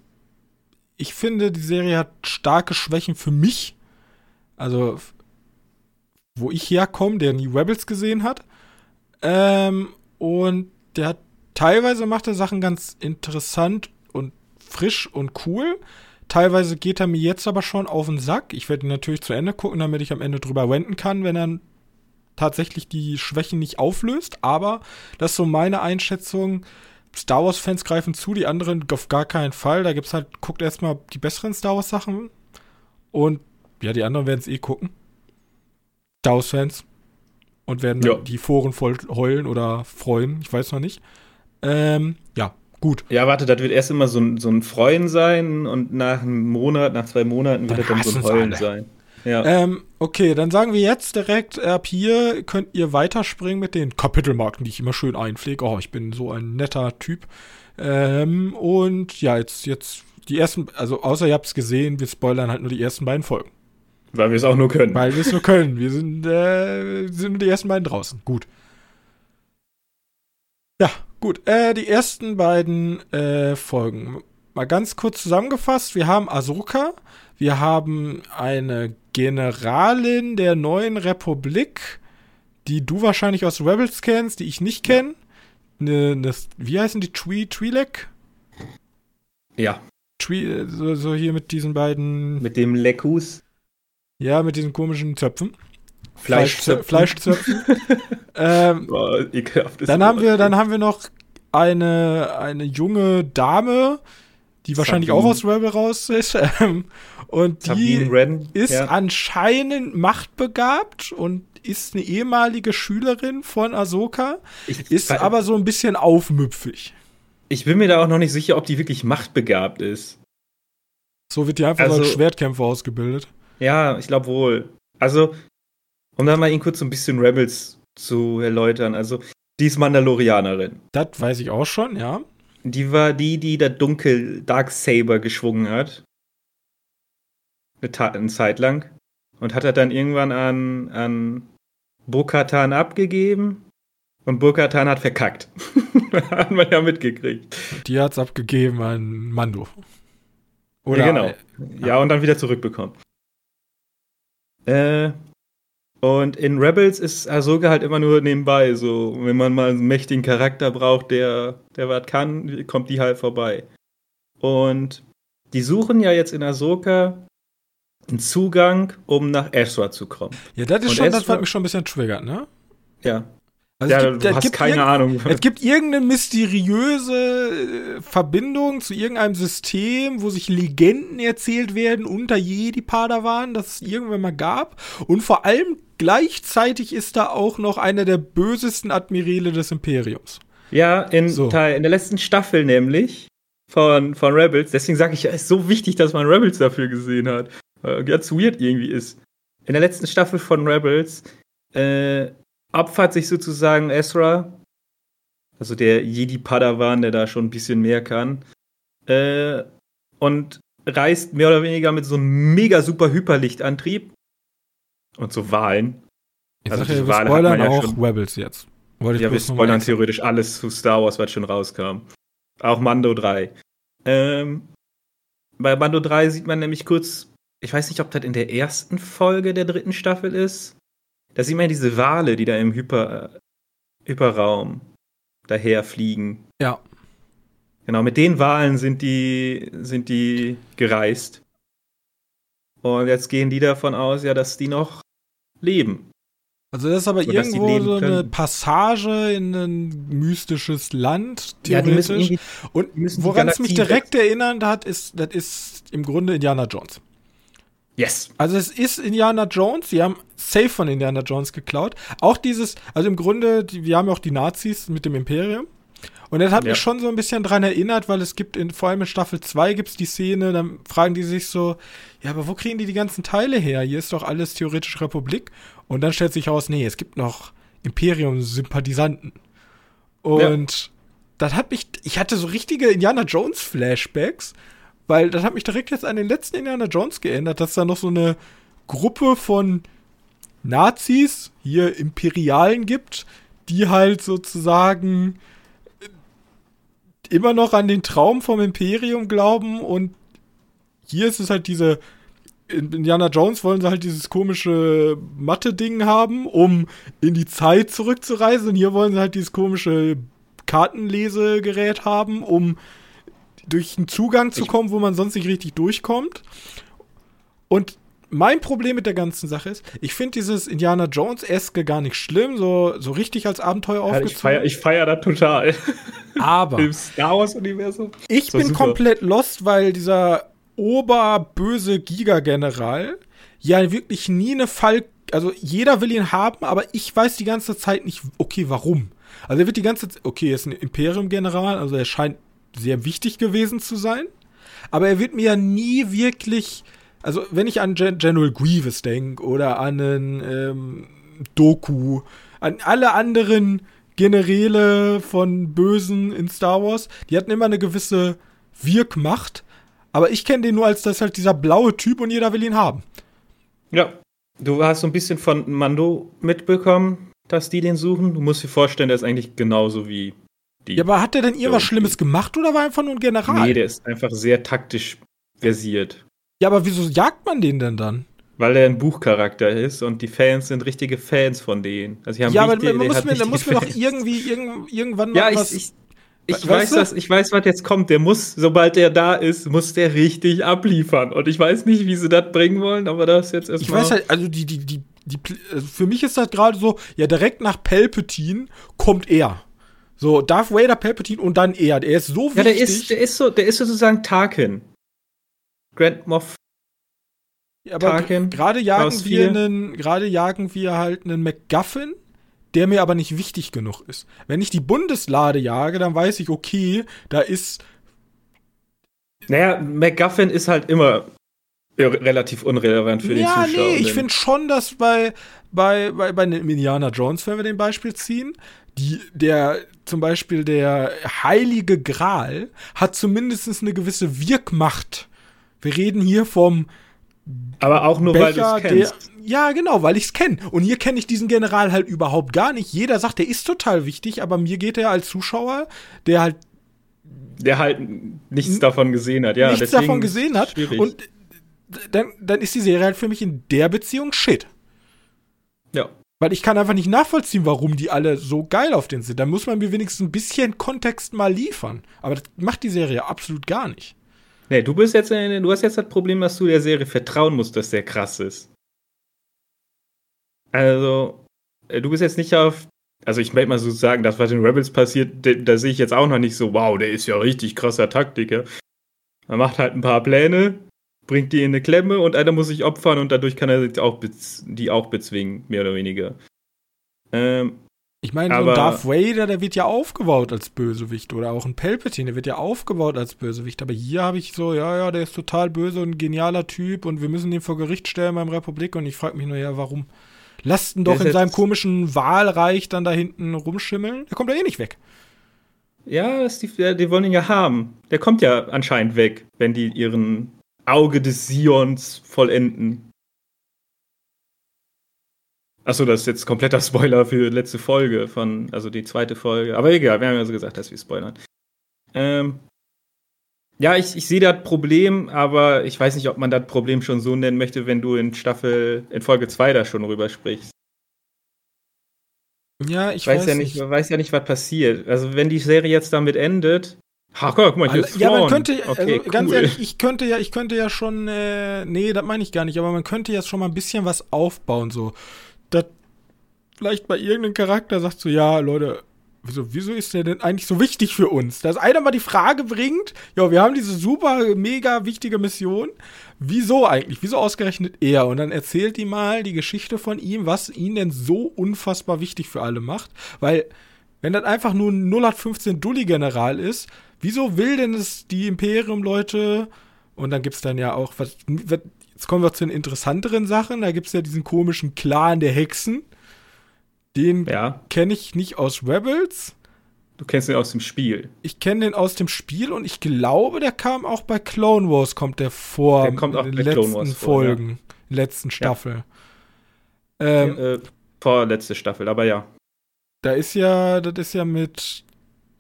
A: ich finde die Serie hat starke Schwächen für mich also wo ich herkomme, der nie Rebels gesehen hat. Ähm, und der hat teilweise macht er Sachen ganz interessant und frisch und cool. Teilweise geht er mir jetzt aber schon auf den Sack. Ich werde ihn natürlich zu Ende gucken, damit ich am Ende drüber wenden kann, wenn er tatsächlich die Schwächen nicht auflöst. Aber das ist so meine Einschätzung. Star Wars-Fans greifen zu, die anderen auf gar keinen Fall. Da gibt's halt, guckt erstmal die besseren Star Wars-Sachen. Und ja, die anderen werden es eh gucken. Daus-Fans. Und werden ja. die Foren voll heulen oder freuen. Ich weiß noch nicht. Ähm, ja, gut.
B: Ja, warte, das wird erst immer so ein, so ein Freuen sein und nach einem Monat, nach zwei Monaten wird dann das dann so ein Heulen alle. sein.
A: Ja. Ähm, okay, dann sagen wir jetzt direkt ab hier könnt ihr weiterspringen mit den Kapitelmarken, die ich immer schön einpflege. Oh, ich bin so ein netter Typ. Ähm, und ja, jetzt, jetzt die ersten, also außer ihr habt es gesehen, wir spoilern halt nur die ersten beiden Folgen.
B: Weil wir es auch nur können.
A: Weil wir es nur können. Wir sind, äh, sind nur die ersten beiden draußen. Gut. Ja, gut. Äh, die ersten beiden äh, Folgen. Mal ganz kurz zusammengefasst. Wir haben Ahsoka. Wir haben eine Generalin der neuen Republik, die du wahrscheinlich aus Rebels kennst, die ich nicht kenne. Ne, ne, wie heißen die? Tree, Twi'lek?
B: Ja.
A: Tree, so, so hier mit diesen beiden.
B: Mit dem Leckus.
A: Ja, mit diesen komischen Zöpfen.
B: Fleischzöpfen.
A: Fleischzöpfen. <laughs> ähm,
B: Boah, ekelhaftes
A: dann haben wir, dann haben wir noch eine, eine junge Dame, die wahrscheinlich
B: Sabine.
A: auch aus Rebel raus ist. Ähm, und die
B: Wren.
A: ist
B: ja.
A: anscheinend machtbegabt und ist eine ehemalige Schülerin von Ahsoka,
B: ich,
A: ist
B: weil-
A: aber so ein bisschen aufmüpfig.
B: Ich bin mir da auch noch nicht sicher, ob die wirklich machtbegabt ist.
A: So wird die einfach
B: Also-
A: als Schwertkämpfer ausgebildet.
B: Ja, ich glaube wohl. Also, um dann mal ihn kurz so ein bisschen Rebels zu erläutern. Also, die ist Mandalorianerin.
A: Das weiß ich auch schon, ja.
B: Die war die, die der Dunkel Dark Saber geschwungen hat. Eine, Ta eine Zeit lang. Und hat er dann irgendwann an, an Bo-Katan abgegeben. Und Bo-Katan hat verkackt. <laughs> hat man ja mitgekriegt.
A: Die hat's abgegeben an Mando.
B: ja, genau. Ja, und dann wieder zurückbekommen. Äh, und in Rebels ist Ahsoka halt immer nur nebenbei. So, wenn man mal einen mächtigen Charakter braucht, der, der was kann, kommt die halt vorbei. Und die suchen ja jetzt in Ahsoka einen Zugang, um nach Ezra zu kommen.
A: Ja, das ist
B: Und
A: schon, das,
B: Ezra-
A: was mich schon ein bisschen triggert, ne?
B: Ja.
A: Also
B: ja,
A: es gibt,
B: du
A: es
B: hast keine Ahnung.
A: Es gibt irgendeine mysteriöse äh, Verbindung zu irgendeinem System, wo sich Legenden erzählt werden unter Jedi-Padawan, das es irgendwann mal gab. Und vor allem gleichzeitig ist da auch noch einer der bösesten Admiräle des Imperiums.
B: Ja, in,
A: So.
B: Teil, in der letzten Staffel nämlich von, von Rebels. Deswegen sage ich, es ist so wichtig, dass man Rebels dafür gesehen hat. Weil ganz weird irgendwie ist. In der letzten Staffel von Rebels äh, opfert sich sozusagen Ezra, also der Jedi-Padawan, der da schon ein bisschen mehr kann, äh, und reist mehr oder weniger mit so einem mega super Hyperlichtantrieb und so Wahlen.
A: Ich
B: Also diese
A: wir
B: hat
A: spoilern
B: man ja
A: auch
B: schon-
A: Rebels jetzt. Wollte ich
B: Ja, wir spoilern theoretisch alles zu Star Wars, was schon rauskam. Auch Mando 3. Ähm, bei Mando 3 sieht man nämlich kurz, ich weiß nicht, ob das in der ersten Folge der dritten Staffel ist. Da sieht man ja diese Wale, die da im Hyper, Hyperraum daherfliegen.
A: Ja.
B: Genau, mit den Walen sind die, sind die gereist. Und jetzt gehen die davon aus, ja, dass die noch leben.
A: Also das ist aber
B: So, die
A: irgendwo so eine. Passage in ein mystisches Land,
B: Ja, die müssen
A: theoretisch. Und
B: die müssen die
A: woran es mich direkt erinnert hat, ist, das ist im Grunde Indiana Jones.
B: Yes.
A: Also es ist Indiana Jones, die haben safe von Indiana Jones geklaut. Auch dieses, also im Grunde, die, wir haben ja auch die Nazis mit dem Imperium. Und das hat
B: Ja.
A: mich schon so ein bisschen dran erinnert, weil es gibt in, vor allem in Staffel 2 gibt es die Szene, dann fragen die sich so, ja, aber wo kriegen die die ganzen Teile her? Hier ist doch alles theoretisch Republik. Und dann stellt sich raus, nee, es gibt noch Imperium-Sympathisanten. Und das hat mich, ich hatte so richtige Indiana Jones Flashbacks, weil das hat mich direkt jetzt an den letzten Indiana Jones geändert, dass da noch so eine Gruppe von Nazis, hier Imperialen gibt, die halt sozusagen immer noch an den Traum vom Imperium glauben und hier ist es halt diese in Indiana Jones wollen sie halt dieses komische Mathe-Ding haben, um in die Zeit zurückzureisen. Und hier wollen sie halt dieses komische Kartenlesegerät haben, um durch einen Zugang zu
B: Ich-
A: kommen, wo man sonst nicht richtig durchkommt. Und mein Problem mit der ganzen Sache ist, ich finde dieses Indiana Jones-eske gar nicht schlimm, so, so richtig als Abenteuer
B: Ja, ich
A: aufgezogen.
B: feier, ich feier das total.
A: aber <laughs>
B: Im Star Wars-Universum.
A: ich bin
B: super.
A: komplett lost, weil dieser oberböse Giga-General ja wirklich nie eine Fall. Also jeder will ihn haben, aber ich weiß die ganze Zeit nicht, okay, warum. Also er wird die ganze Zeit, okay, er ist ein Imperium-General, also er scheint sehr wichtig gewesen zu sein. Aber er wird mir ja nie wirklich. Also, wenn ich an Gen General Grievous denke oder an einen ähm, Doku, an alle anderen Generäle von Bösen in Star Wars, die hatten immer eine gewisse Wirkmacht. Aber ich kenne den nur als das halt dieser blaue Typ und jeder will ihn haben.
B: Ja. Du hast so ein bisschen von Mando mitbekommen, dass die den suchen. Du musst dir vorstellen, der ist eigentlich genauso wie.
A: Ja, aber hat der denn irgendwas. Schlimmes gemacht oder war er einfach nur ein General?
B: nee, der ist einfach sehr taktisch versiert.
A: ja, aber wieso jagt man den denn dann?
B: Weil er ein Buchcharakter ist und die Fans sind richtige Fans von denen. Also,
A: ja, aber man muss mir, da muss mir doch irgendwie, irgend, irgendwann mal
B: Ja, ich,
A: was.
B: ich, Ich weiß, was, ich weiß, was jetzt kommt. Der muss, sobald der da ist, muss der richtig abliefern. Und ich weiß nicht, wie sie das bringen wollen, aber das jetzt erstmal.
A: Ich weiß halt, also die, die, die, die, also für mich ist das gerade so, ja, direkt nach Palpatine kommt er. So, Darth Vader, Palpatine und dann er. Der ist so wichtig.
B: Ja, der ist, der ist so, der ist sozusagen Tarkin. Grand Moff.
A: Ja, aber gerade jagen wir einen, gerade jagen wir halt einen MacGuffin der mir aber nicht wichtig genug ist. Wenn ich die Bundeslade jage, dann weiß ich, okay, da ist.
B: Naja, MacGuffin ist halt immer relativ unrelevant für ja, die Zuschauer.
A: Ja, nee, ich finde schon, dass bei, bei, bei, bei Indiana Jones, wenn wir den Beispiel ziehen, die, der, zum Beispiel der Heilige Gral hat zumindest eine gewisse Wirkmacht. Wir reden hier vom
B: aber auch nur, Becher, weil du es kennst.
A: Der, ja, genau, weil ich es kenne. Und hier kenne ich diesen General halt überhaupt gar nicht. Jeder sagt, der ist total wichtig, aber mir geht er als Zuschauer, der halt.
B: Der halt nichts davon gesehen hat, ja.
A: Nichts davon gesehen hat. Schwierig. Und dann, dann ist die Serie halt für mich in der Beziehung shit. Weil ich kann einfach nicht nachvollziehen, warum die alle so geil auf den sind. Da muss man mir wenigstens ein bisschen Kontext mal liefern. Aber das macht die Serie absolut gar nicht.
B: Nee, du bist jetzt, du hast jetzt das Problem, dass du der Serie vertrauen musst, dass der krass ist. Also, äh, du bist jetzt nicht auf. Also, ich möchte mal so sagen, das, was in Rebels passiert, da, sehe ich jetzt auch noch nicht so, wow, der ist ja richtig krasser Taktiker. Er macht halt ein paar Pläne, bringt die in eine Klemme und einer muss sich opfern und dadurch kann er auch die auch bezwingen, mehr oder weniger.
A: Ähm, ich meine, so ein Darth Vader, der wird ja aufgebaut als Bösewicht oder auch ein Palpatine, der wird ja aufgebaut als Bösewicht. Aber hier habe ich so, ja, ja, der ist total böse und ein genialer Typ und wir müssen den vor Gericht stellen beim Republik und ich frage mich nur, ja, warum? Lasst ihn doch in seinem komischen Wahlreich dann da hinten rumschimmeln. Der kommt ja eh nicht weg.
B: Ja, die, die wollen ihn ja haben. Der kommt ja anscheinend weg, wenn die ihren Auge des Sions vollenden. Achso, das ist jetzt kompletter <laughs> Spoiler für die letzte Folge von, also die zweite Folge. Aber egal, wir haben ja so gesagt, dass wir spoilern. Ähm, ja, ich, ich sehe das Problem, aber ich weiß nicht, ob man das Problem schon so nennen möchte, wenn du in Staffel, in Folge 2 da schon rüber sprichst.
A: Ja, ich weiß,
B: weiß ja nicht, nicht. weiß ja nicht, was passiert. Also wenn die Serie jetzt damit endet,
A: Ha, guck mal, hier ist Ja, man könnte, okay, also, cool. ganz ehrlich, ich könnte ja, ich könnte ja schon, äh, nee, das meine ich gar nicht, aber man könnte jetzt schon mal ein bisschen was aufbauen, so. Das vielleicht bei irgendeinem Charakter sagst du, ja, Leute, wieso, wieso ist der denn eigentlich so wichtig für uns? Dass einer mal die Frage bringt, ja, wir haben diese super, mega wichtige Mission. Wieso eigentlich? Wieso ausgerechnet er? Und dann erzählt die mal die Geschichte von ihm, was ihn denn so unfassbar wichtig für alle macht. Weil, wenn das einfach nur ein 0815 Dulli-General ist, wieso will denn es die Imperium-Leute? Und dann gibt's dann ja auch, was, jetzt kommen wir zu den interessanteren Sachen. Da gibt's ja diesen komischen Clan der Hexen den ja. kenne ich nicht aus Rebels.
B: Du kennst den aus dem Spiel.
A: Ich kenne den aus dem Spiel und ich glaube, der kam auch bei Clone Wars, kommt der vor.
B: Der kommt auch
A: in
B: den letzten
A: Folgen, vor, ja. letzten Staffel.
B: Ja. Ähm, äh, vorletzte Staffel, aber ja.
A: Da ist ja, das ist ja mit,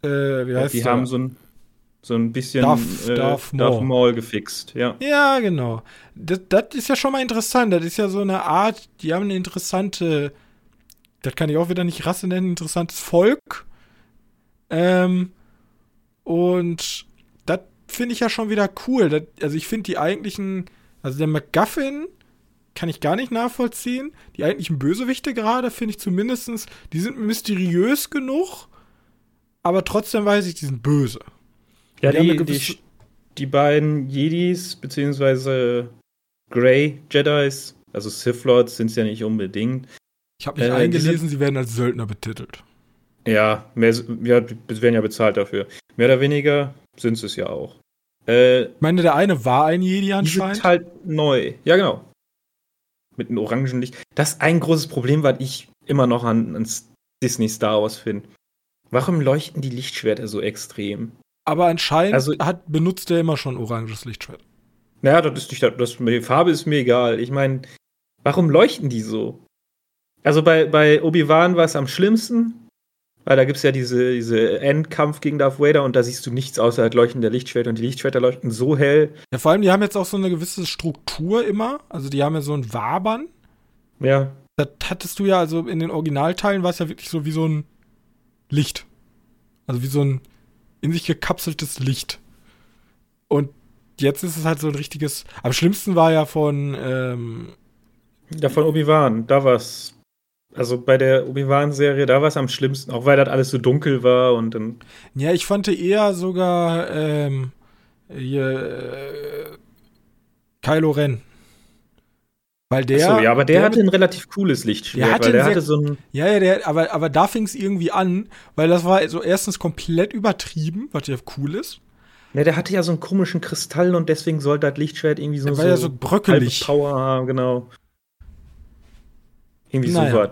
A: äh, wie heißt
B: Die der? haben so ein, so ein bisschen
A: Darth,
B: äh,
A: Darth,
B: Maul. Darth Maul gefixt, ja.
A: Ja, genau. Das, das ist ja schon mal interessant. Das ist ja so eine Art, die haben eine interessante das kann ich auch wieder nicht Rasse nennen, interessantes Volk. Ähm, und das finde ich ja schon wieder cool. Das, also ich finde die eigentlichen, also der MacGuffin kann ich gar nicht nachvollziehen. Die eigentlichen Bösewichte gerade finde ich zumindestens, die sind mysteriös genug, aber trotzdem weiß ich, die sind böse.
B: Ja, die, die, die, die beiden Jedis, beziehungsweise Grey Jedis, also Sith Lords sind es ja nicht unbedingt,
A: ich habe mich äh, eingelesen, sie werden als Söldner betitelt.
B: Ja, mehr, ja, werden ja bezahlt dafür. Mehr oder weniger sind sie es ja auch.
A: Äh, ich meine, der eine war ein Jedi anscheinend. Die
B: sind halt neu. Ja, genau. Mit einem orangen Licht. Das ist ein großes Problem, was ich immer noch an, an Disney Star Wars finde. Warum leuchten die Lichtschwerter so extrem?
A: Aber anscheinend also, hat, benutzt er immer schon oranges Lichtschwert.
B: Naja, das ist nicht, das, die Farbe ist mir egal. Ich meine, warum leuchten die so? Also bei, bei Obi-Wan war es am schlimmsten, weil da gibt es ja diese, diese Endkampf gegen Darth Vader und da siehst du nichts außer halt leuchtender Lichtschwerter und die Lichtschwerter leuchten so hell.
A: Ja, vor allem, die haben jetzt auch so eine gewisse Struktur immer. Also die haben ja so ein Wabern.
B: Ja.
A: Das hattest du ja, also in den Originalteilen war es ja wirklich so wie so ein Licht. Also wie so ein in sich gekapseltes Licht. Und jetzt ist es halt so ein richtiges. Am schlimmsten war ja von. Ähm,
B: ja, von Obi-Wan. Da war es. Also bei der Obi-Wan-Serie, da war es am schlimmsten, auch weil das alles so dunkel war und dann.
A: Ja, ich fand eher sogar ähm, hier, äh, Kylo Ren. Weil der.
B: Achso, ja, aber der, der hatte ein relativ cooles Lichtschwert,
A: hatte
B: weil der
A: sehr,
B: hatte so ein.
A: Ja, ja, der, aber, aber da fing es irgendwie an, weil das war so erstens komplett übertrieben, was ja cool ist.
B: Ja, der hatte ja so einen komischen Kristall und deswegen sollte das Lichtschwert irgendwie so.
A: Der war so ja so bröckelig.
B: Power haben, genau. Irgendwie naja. so was.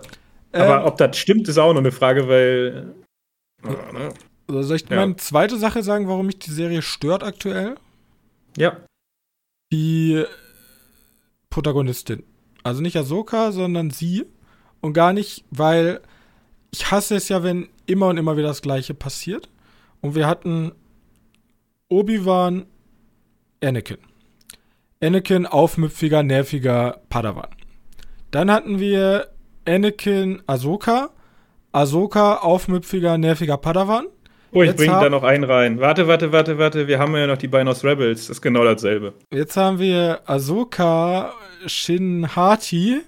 B: Aber ähm, ob das stimmt, ist auch noch eine Frage, weil.
A: Also soll ich ja. meine zweite Sache sagen, warum mich die Serie stört aktuell?
B: Ja.
A: Die Protagonistin. Also nicht Ahsoka, sondern sie. Und gar nicht, weil ich hasse es ja, wenn immer und immer wieder das Gleiche passiert. Und wir hatten Obi-Wan, Anakin. Anakin, aufmüpfiger, nerviger Padawan. Dann hatten wir Anakin, Ahsoka. Ahsoka, aufmüpfiger, nerviger Padawan.
B: Oh, ich bringe da noch einen rein. Warte, warte, warte, warte. Wir haben ja noch die aus Rebels. Das ist genau dasselbe.
A: Jetzt haben wir Ahsoka Shin Hati.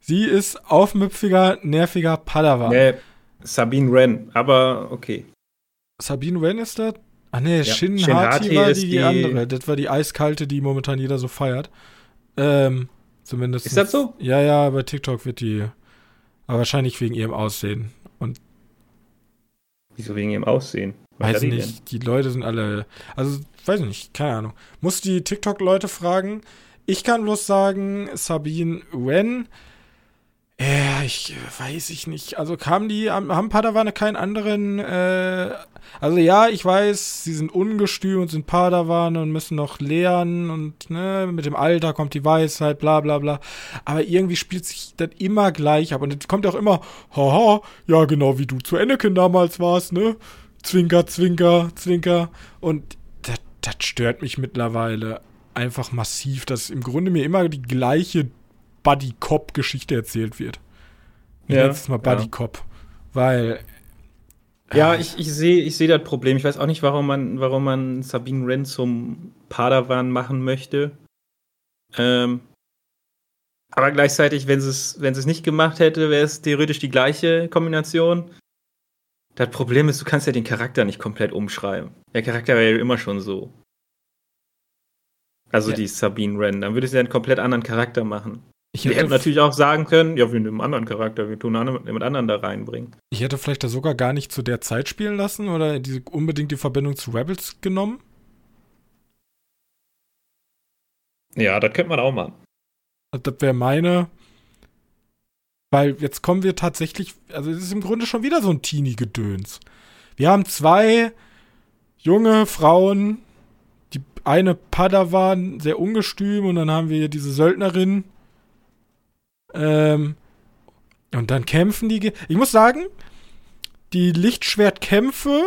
A: Sie ist aufmüpfiger, nerviger Padawan.
B: Nee, Sabine Wren, aber okay.
A: Sabine Wren ist das? Ah nee, ja. Shin, Shin Hati, Hati war die, die, andere. Das war die eiskalte, die momentan jeder so feiert. Ähm, zumindest.
B: Ist das so?
A: Ja, ja, bei TikTok wird die. Aber wahrscheinlich wegen ihrem Aussehen.
B: Wieso wegen ihrem Aussehen?
A: Was weiß nicht. Denn? Die Leute sind alle. Also, weiß nicht, keine Ahnung. Muss die TikTok-Leute fragen. Ich kann bloß sagen, Sabine Wen. Ja, ich weiß ich nicht. Also kamen die, haben Padawane keinen anderen, äh, also ja, ich weiß, sie sind ungestüm und sind Padawane und müssen noch lernen und ne, mit dem Alter kommt die Weisheit, bla bla bla. Aber irgendwie spielt sich das immer gleich ab und es kommt auch immer, haha, ja genau wie du zu Anakin damals warst, ne? Zwinker, Zwinker, Zwinker. Und das stört mich mittlerweile einfach massiv, dass im Grunde mir immer die gleiche Buddy-Cop-Geschichte erzählt wird. Ich ja, jetzt mal Buddy-Cop. Weil.
B: Ja, ich, ich sehe ich seh das Problem. Ich weiß auch nicht, warum man, warum man Sabine Wren zum Padawan machen möchte. Ähm, aber gleichzeitig, wenn sie es wenn es nicht gemacht hätte, wäre es theoretisch die gleiche Kombination. Das Problem ist, du kannst ja den Charakter nicht komplett umschreiben. Der Charakter wäre ja immer schon so. Also ja. die Sabine Wren. Dann würdest du ja einen komplett anderen Charakter machen. Ich hätte wir hätten natürlich auch sagen können, ja, wir nehmen einen anderen Charakter, wir tun einen mit anderen da reinbringen.
A: Ich hätte vielleicht da sogar gar nicht zu der Zeit spielen lassen oder diese, unbedingt die Verbindung zu Rebels genommen.
B: Ja, das könnte man auch machen.
A: Das wäre meine. Weil jetzt kommen wir tatsächlich, also es ist im Grunde schon wieder so ein Teenie-Gedöns. Wir haben zwei junge Frauen, die eine Padawan, sehr ungestüm, und dann haben wir diese Söldnerin, ähm, und dann kämpfen die. Ich muss sagen, die Lichtschwertkämpfe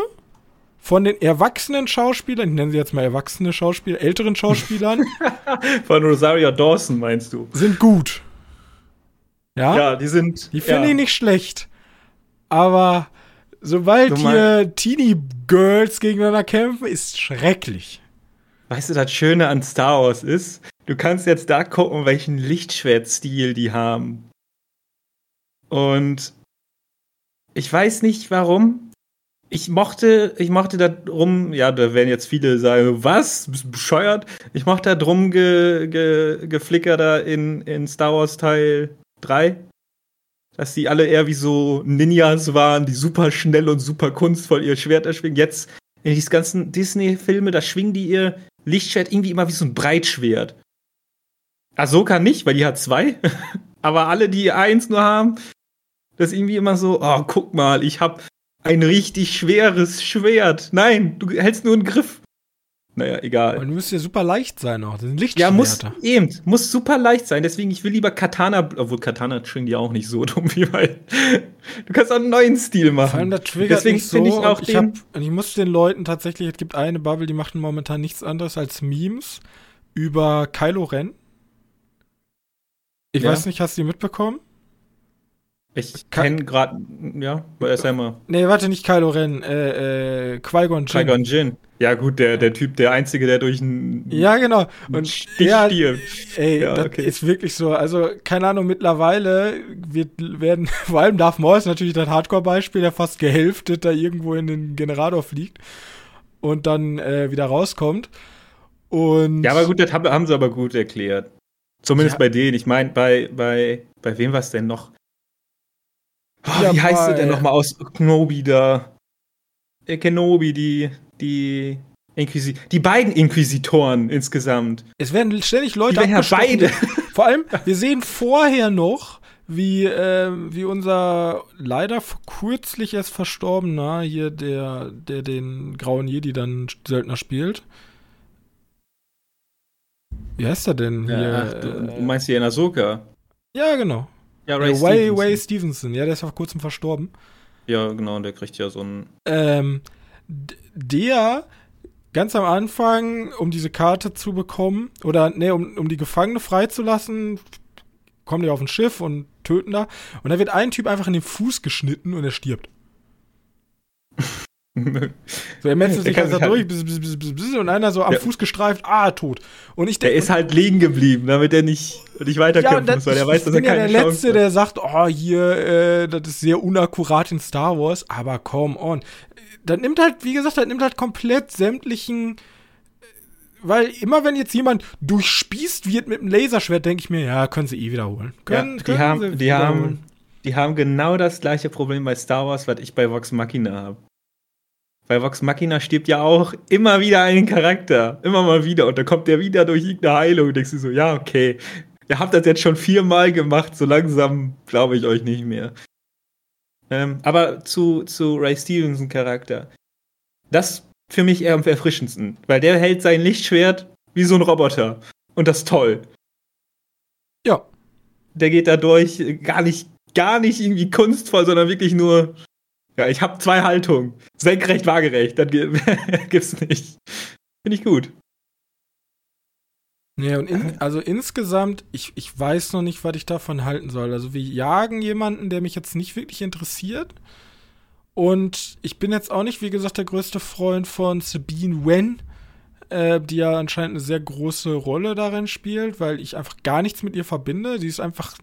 A: von den erwachsenen Schauspielern, ich nenne sie jetzt mal erwachsene Schauspieler, älteren Schauspielern. <laughs>
B: von Rosario Dawson meinst du?
A: Sind gut. Ja?
B: Ja, die sind.
A: Die finde ja. ich nicht schlecht. Aber sobald hier Teenie-Girls gegeneinander kämpfen, ist schrecklich.
B: Weißt du, das Schöne an Star Wars ist, Du kannst jetzt da gucken, welchen Lichtschwertstil die haben. Und ich weiß nicht warum. Ich mochte, ich mochte da drum, ja, da werden jetzt viele sagen, was? Bist du bescheuert? Ich mochte da drum ge, ge, geflickert da in, in Star Wars Teil 3. Dass die alle eher wie so Ninjas waren, die super schnell und super kunstvoll ihr Schwert erschwingen. Jetzt in diesen ganzen Disney-Filme, da schwingen die ihr Lichtschwert irgendwie immer wie so ein Breitschwert. Ahsoka nicht, weil die hat zwei. <laughs> Aber alle, die eins nur haben, das ist irgendwie immer so, oh, guck mal, ich hab ein richtig schweres Schwert. Nein, du hältst nur einen Griff. Naja, egal.
A: Und du musst ja super leicht sein auch. Das sind
B: Lichtschwerter. Ja, muss eben, muss super leicht sein. Deswegen, ich will lieber Katana, obwohl Katana schwingen die auch nicht so <laughs> dumm wie weil. Du kannst auch einen neuen Stil machen. Vor allem
A: das triggert Deswegen finde so, ich auch ich den. Hab, ich muss den Leuten tatsächlich, es gibt eine Bubble, die machen momentan nichts anderes als Memes über Kylo Ren ich ja. weiß nicht, hast du die mitbekommen?
B: Ich kenne gerade, ja, erzähl mal.
A: Nee, warte, nicht Kylo Ren, äh, äh, Qui-Gon
B: Jinn. Qui-Gon Jinn. Ja, gut, der, der Typ, der Einzige, der durch einen
A: Ja, genau. Und
B: Stich
A: ja,
B: stirbt.
A: ey,
B: Ja,
A: das
B: okay.
A: ist wirklich so. Also, keine Ahnung, mittlerweile wird, werden, <laughs> vor allem Darth Maul ist natürlich das Hardcore-Beispiel, der fast gehälftet da irgendwo in den Generator fliegt und dann äh, wieder rauskommt. Und
B: Ja, aber gut, das haben, haben sie aber gut erklärt. Zumindest
A: Ja.
B: bei denen. Ich meine, bei, bei, bei wem war es denn noch? Oh,
A: Ja,
B: wie heißt sie denn nochmal aus Kenobi da? Äh, Kenobi, die, die Inquisi die beiden Inquisitoren insgesamt.
A: es werden ständig Leute
B: Die werden ja
A: abgestochen.
B: beide. <laughs>
A: Vor allem, wir sehen vorher noch, wie, ähm, wie unser leider vor- kürzlich erst verstorbener hier, der, der den grauen Jedi dann Söldner spielt. Wie heißt er denn hier?
B: Ach, du,
A: Äh,
B: du meinst hier in Ahsoka?
A: ja, genau.
B: Ja,
A: Ray, Way,
B: Stevenson.
A: Way Stevenson. Ja, der ist ja vor kurzem verstorben.
B: Ja, genau, der kriegt ja so ein.
A: Ähm, der ganz am Anfang, um diese Karte zu bekommen, oder nee, um, um die Gefangene freizulassen, kommen die auf ein Schiff und töten da. Und da wird ein Typ einfach in den Fuß geschnitten und er stirbt. <laughs> So, er metzelt
B: Der
A: sich also
B: sich
A: durch,
B: halt-
A: bis, bis, bis, und einer so am
B: Der-
A: Fuß gestreift, ah, tot. Und ich
B: Der
A: denke,
B: ist halt liegen geblieben, damit er nicht, nicht weiterkämpfen
A: das-
B: muss, weil er weiß, dass er
A: bin ja
B: keine
A: der
B: Chance
A: Letzte,
B: hat.
A: der sagt, oh, hier, äh, das ist sehr unakkurat in Star Wars, aber come on. Das nimmt halt, wie gesagt, das nimmt halt komplett sämtlichen, weil immer wenn jetzt jemand durchspießt wird mit einem Laserschwert, denke ich mir, ja, können sie eh wiederholen. Können,
B: ja, die
A: können
B: haben,
A: sie
B: die
A: wiederholen.
B: haben, die haben genau das gleiche Problem bei Star Wars, was ich bei Vox Machina habe. Bei Vox Machina stirbt ja auch immer wieder ein Charakter. Immer mal wieder. Und dann kommt der wieder durch irgendeine Heilung und denkst du so, ja, okay. Ihr habt das jetzt schon viermal gemacht, so langsam glaube ich euch nicht mehr. Ähm, aber zu, zu Ray Stevenson Charakter. Das für mich eher am erfrischendsten, weil der hält sein Lichtschwert wie so ein Roboter. Und das ist toll.
A: Ja.
B: Der geht da durch, äh, gar nicht, gar nicht irgendwie kunstvoll, sondern wirklich nur, ja, ich habe zwei Haltungen. Senkrecht, waagerecht, das <laughs> gi- gibt's nicht. Finde ich gut.
A: Ja, und in, also insgesamt, ich, ich weiß noch nicht, was ich davon halten soll. Also wir jagen jemanden, der mich jetzt nicht wirklich interessiert. Und ich bin jetzt auch nicht, wie gesagt, der größte Freund von Sabine Wen, äh, die ja anscheinend eine sehr große Rolle darin spielt, weil ich einfach gar nichts mit ihr verbinde. Sie ist einfach,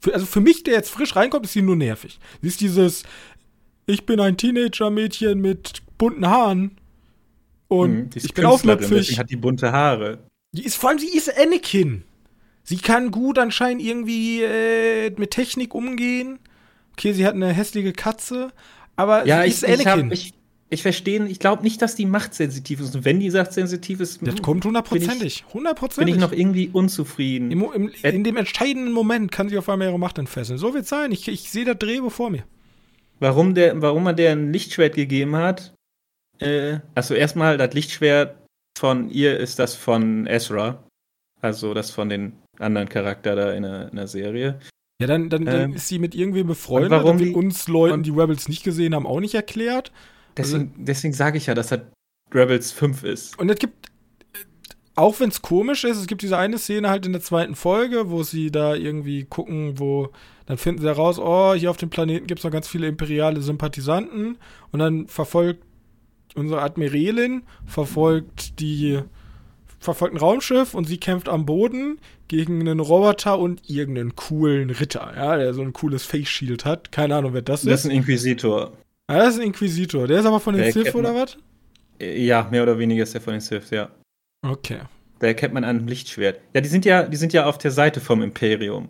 A: für, also für mich, der jetzt frisch reinkommt, ist sie nur nervig. Sie ist dieses, ich bin ein Teenager-Mädchen mit bunten Haaren. Und
B: Mhm,
A: ich bin
B: Künstlerin,
A: aufmüpfig.
B: hat die bunte Haare.
A: Die ist vor allem, sie ist Anakin. Sie kann gut anscheinend irgendwie äh, mit Technik umgehen. Okay, sie hat eine hässliche Katze, aber
B: Ja,
A: sie
B: ich,
A: ist
B: ich,
A: Anakin.
B: hab, ich, ich verstehe, ich glaube nicht, dass die machtsensitiv ist. Und wenn die machtsensitiv ist,
A: das
B: hm,
A: kommt
B: bin
A: hundertprozentig.
B: ich
A: Hundertprozentig.
B: noch irgendwie unzufrieden.
A: Im, im, in dem entscheidenden Moment kann sie auf einmal ihre Macht entfesseln. So wird's sein. Ich, ich sehe das Drehbuch vor mir.
B: warum, der, warum man der ein Lichtschwert gegeben hat. Äh, also erstmal, das Lichtschwert von ihr ist das von Ezra. Also das von den anderen Charakter da in der, in der Serie.
A: Ja, dann, dann, dann
B: Ähm,
A: ist sie mit irgendwem befreundet.
B: und warum die-
A: uns Leuten, die Rebels nicht gesehen haben, auch nicht erklärt.
B: Deswegen, deswegen sage ich ja, dass das Rebels 5 ist.
A: Und es gibt, auch wenn es komisch ist, es gibt diese eine Szene halt in der zweiten Folge, wo sie da irgendwie gucken, wo, dann finden sie heraus, oh, hier auf dem Planeten gibt es noch ganz viele imperiale Sympathisanten. Und dann verfolgt unsere Admiralin, verfolgt die, verfolgt ein Raumschiff und sie kämpft am Boden gegen einen Roboter und irgendeinen coolen Ritter, ja, der so ein cooles Face Shield hat. Keine Ahnung, wer das,
B: Das
A: ist.
B: ist ein Inquisitor.
A: Ah, das ist ein Inquisitor. Der ist aber von den Sith oder was?
B: Äh, Ja, mehr oder weniger ist der von den Sith, ja.
A: Okay.
B: Da erkennt man an dem Lichtschwert. Ja, die sind ja, die sind ja auf der Seite vom Imperium.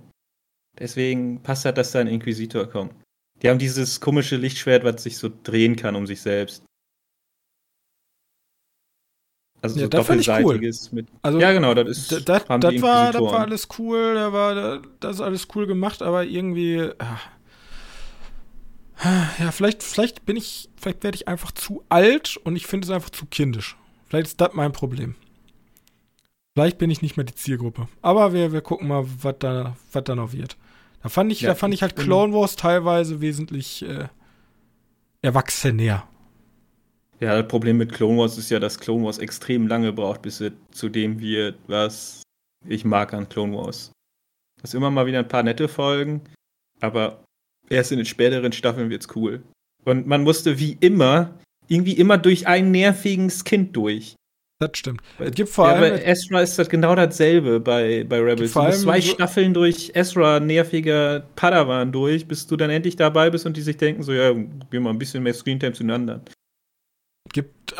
B: Deswegen passt halt, dass da ein Inquisitor kommt. Die haben dieses komische Lichtschwert, was sich so drehen kann um sich selbst. Also
A: Ja,
B: so
A: das ich cool.
B: doppelseitiges mit.
A: Also,
B: Ja, genau, das ist.
A: Das,
B: haben
A: das, war, das war alles cool, da war, das ist alles cool gemacht, aber irgendwie. ah. Ja, vielleicht, vielleicht bin ich, vielleicht werde ich einfach zu alt und ich finde es einfach zu kindisch. Vielleicht ist das mein Problem. Vielleicht bin ich nicht mehr die Zielgruppe. Aber wir, wir gucken mal, was da, was da noch wird. Da fand ich,
B: Ja,
A: da fand ich halt Clone Wars teilweise wesentlich äh, erwachsener.
B: Ja, das Problem mit Clone Wars ist ja, dass Clone Wars extrem lange braucht, bis es zu dem wird, was ich mag an Clone Wars. Das immer mal wieder ein paar nette Folgen, aber erst in den späteren Staffeln wird's cool. Und man musste wie immer, irgendwie immer durch ein nerviges Kind durch.
A: Das stimmt. Es gibt vor
B: ja,
A: allem.
B: bei Ezra ist das genau dasselbe bei, bei Rebels. Du musst zwei Staffeln durch Ezra nerviger Padawan durch, bis du dann endlich dabei bist und die sich denken, so, ja, gehen wir ein bisschen mehr Screentime zueinander.
A: gibt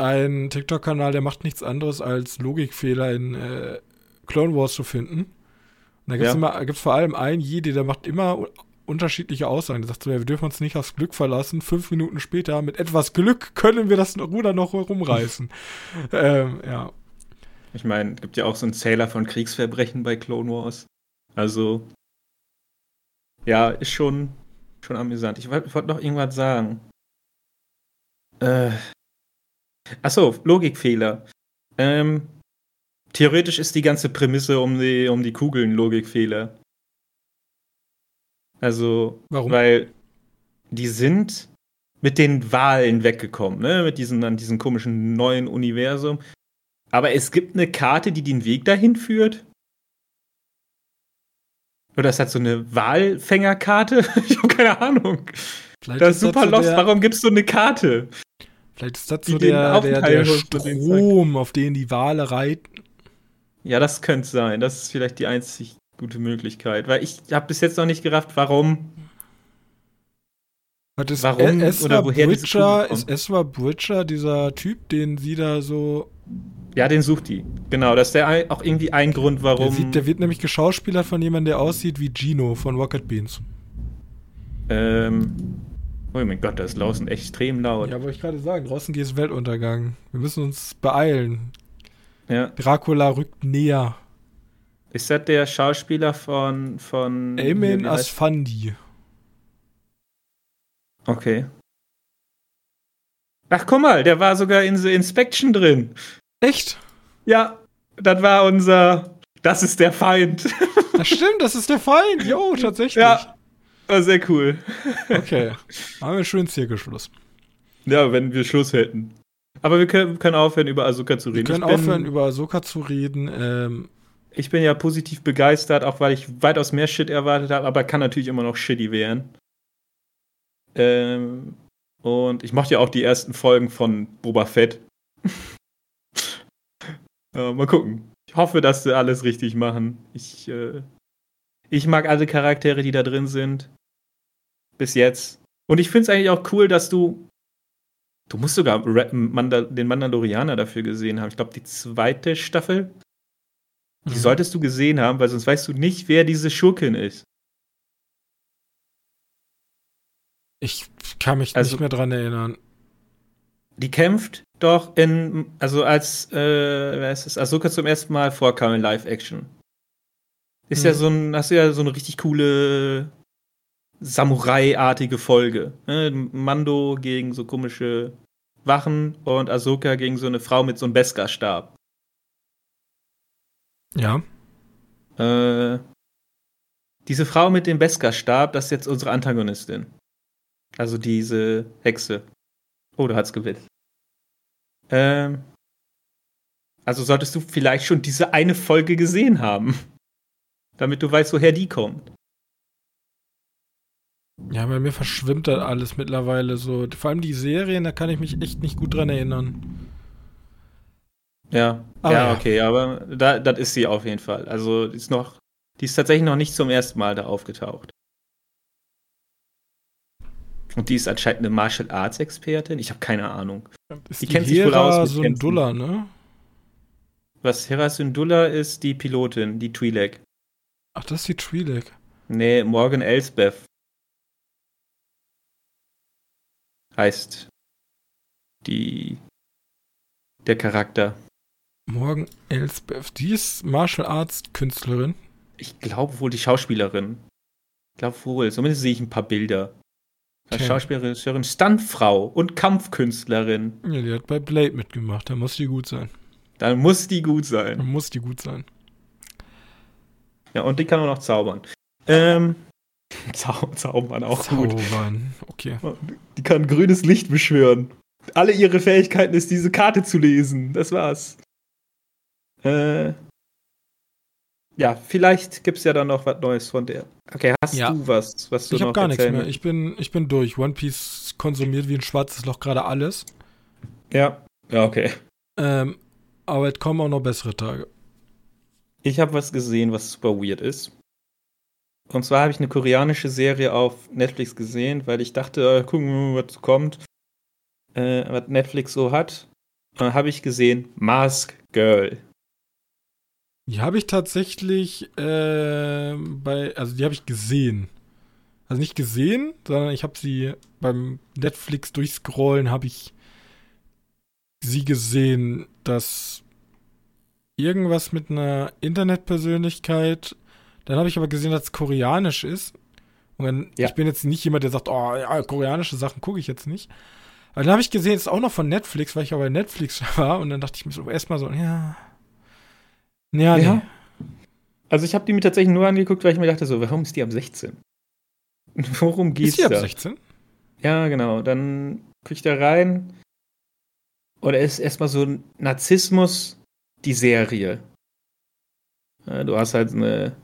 A: einen TikTok-Kanal, der macht nichts anderes als Logikfehler in äh, Clone Wars zu finden. Und da gibt es
B: Ja.
A: immer, gibt's vor allem einen Jedi, der macht immer unterschiedliche Aussagen. Der sagt so, ja, wir dürfen uns nicht aufs Glück verlassen. Fünf Minuten später, mit etwas Glück, können wir das Ruder noch rumreißen. <laughs> ähm, ja.
B: Ich meine, es gibt ja auch so einen Zähler von Kriegsverbrechen bei Clone Wars. Also, ja, ist schon, schon amüsant. Ich wollte wollt noch irgendwas sagen. Äh. Achso, Logikfehler. Ähm, theoretisch ist die ganze Prämisse um die, um die Kugeln Logikfehler. Also,
A: Warum?
B: weil die sind mit den Wahlen weggekommen, ne? Mit diesen, an diesem komischen neuen Universum. Aber es gibt eine Karte, die den Weg dahin führt. Oder es hat so eine Wahlfängerkarte. <laughs> ich habe keine Ahnung.
A: Vielleicht
B: Das ist super
A: so
B: lost.
A: der,
B: Warum gibt's so eine Karte?
A: Vielleicht ist das so
B: den
A: der, der, der Strom, auf den die Wale reiten.
B: Ja, das könnte sein. Das ist vielleicht die einzig gute Möglichkeit. Weil ich habe bis jetzt noch nicht gerafft, warum.
A: Was ist
B: Warum
A: E- Ezra
B: oder woher diese
A: Bridger,
B: Kugel
A: ist Ezra Bridger dieser Typ, den sie da so
B: Ja, den sucht die. Genau, das ist der auch irgendwie ein Grund,
A: Der,
B: warum.
A: sieht, der wird nämlich geschauspielert von jemandem, der aussieht wie Gino von Rocket Beans.
B: ähm, oh mein Gott, das ist draußen extrem laut.
A: Ja, wollte ich gerade sagen, draußen geht es Weltuntergang. Wir müssen uns beeilen.
B: Ja.
A: Dracula rückt näher.
B: Ist das der Schauspieler von. von heißt-
A: Asfandi.
B: Okay. Ach, guck mal, der war sogar in The Inspection drin.
A: Echt?
B: Ja, das war unser. Das ist der Feind.
A: Das stimmt, das ist der Feind. Jo, <laughs> tatsächlich.
B: Ja. War sehr cool.
A: Okay. Haben wir einen schönen Zirkelschluss.
B: Ja, wenn wir Schluss hätten. Aber wir können, können aufhören, über Asuka zu
A: Wir
B: reden.
A: können
B: ich, bin,
A: aufhören, über Ahsoka zu reden. Ähm,
B: ich bin ja positiv begeistert, auch weil ich weitaus mehr Shit erwartet habe, aber kann natürlich immer noch shitty werden. Ähm, und ich mochte ja auch die ersten Folgen von Boba Fett. <laughs> äh, mal gucken. Ich hoffe, dass sie alles richtig machen. Ich, äh, ich mag alle Charaktere, die da drin sind. Bis jetzt. Und ich finde es eigentlich auch cool, dass du. Du musst sogar Mandal den Mandalorianer dafür gesehen haben. Ich glaube, die zweite Staffel. Die
A: Mhm.
B: solltest du gesehen haben, weil sonst weißt du nicht, wer diese Schurkin ist.
A: ich kann mich
B: Also-
A: nicht mehr dran erinnern.
B: Die kämpft doch in, also als, äh, wer ist es, Ahsoka zum ersten Mal vorkam in Live-Action. Ist ja
A: Mhm.
B: so ein, hast du ja so eine richtig coole Samurai-artige Folge. Ne? Mando gegen so komische Wachen und Ahsoka gegen so eine Frau mit so einem Beskar-Stab.
A: Ja.
B: Äh, diese Frau mit dem Beskar-Stab, das ist jetzt unsere Antagonistin. Also diese Hexe. Oh, da hat's gewählt. Ähm, also solltest du vielleicht schon diese eine Folge gesehen haben. <laughs> Damit du weißt, woher die kommt.
A: Ja, bei mir verschwimmt das alles mittlerweile so. Vor allem die Serien, da kann ich mich echt nicht gut dran erinnern.
B: Ja,
A: Aber
B: ja,
A: ja.
B: okay, aber da, das ist sie auf jeden Fall. Also die ist noch, die ist tatsächlich noch nicht zum ersten Mal da aufgetaucht. Und die ist anscheinend eine Martial Arts Expertin. Ich habe keine Ahnung.
A: Ist
B: Die kennt sich wohl aus mit.
A: Syndulla, ne?
B: Was Hera Syndulla ist, die Pilotin, die Twi'lek.
A: Ach, das ist die Twi'lek.
B: Nee, Morgan Elsbeth. Heißt die der Charakter.
A: Morgan Elsbeth. Die ist Martial Arts Künstlerin.
B: Ich glaube wohl die Schauspielerin. Ich glaube wohl. Zumindest sehe ich ein paar Bilder. Als
A: Okay.
B: Schauspielerin, Stuntfrau und Kampfkünstlerin.
A: Ja, die hat bei Blade mitgemacht. Da muss die gut sein.
B: Dann muss die gut
A: Da
B: sein.
A: muss die gut sein.
B: Ja, und die kann auch noch zaubern. Ähm. <laughs> Zau zaubern auch gut.
A: Zaubern. Okay.
B: Die kann grünes Licht beschwören. Alle ihre Fähigkeiten ist, diese Karte zu lesen. Das war's. Äh. ja, vielleicht gibt es ja dann noch was Neues von der. Okay, hast
A: Ja.
B: du was, was du
A: Ich
B: noch
A: habe gar nichts mehr. Ich bin, ich bin durch. One Piece konsumiert wie ein schwarzes Loch gerade alles.
B: Ja. Ja, okay.
A: Ähm, aber es kommen auch noch bessere Tage.
B: Ich habe was gesehen, was super weird ist. Und zwar habe ich eine koreanische Serie auf Netflix gesehen, weil ich dachte, äh, gucken wir mal, was kommt, äh, was Netflix so hat. Und dann habe ich gesehen, Mask Girl.
A: Die habe ich tatsächlich äh, bei, also die habe ich gesehen. Also nicht gesehen, sondern ich habe sie beim Netflix durchscrollen, habe ich sie gesehen, dass irgendwas mit einer Internetpersönlichkeit, dann habe ich aber gesehen, dass es koreanisch ist. Und dann,
B: Ja.
A: ich bin jetzt nicht jemand, der sagt, oh ja, koreanische Sachen gucke ich jetzt nicht. Aber dann habe ich gesehen, es ist auch noch von Netflix, weil ich aber bei Netflix <laughs> war und dann dachte ich mir so erstmal so, ja. Ja, nee.
B: Ja. Also ich habe die mir tatsächlich nur angeguckt, weil ich mir dachte, so, warum ist die ab 16? <laughs> Worum geht's
A: Ist die ab
B: da?
A: 16?
B: Ja, genau. Dann gucke ich da rein. Oder ist erstmal so ein Narzissmus, die Serie. Ja, du hast halt eine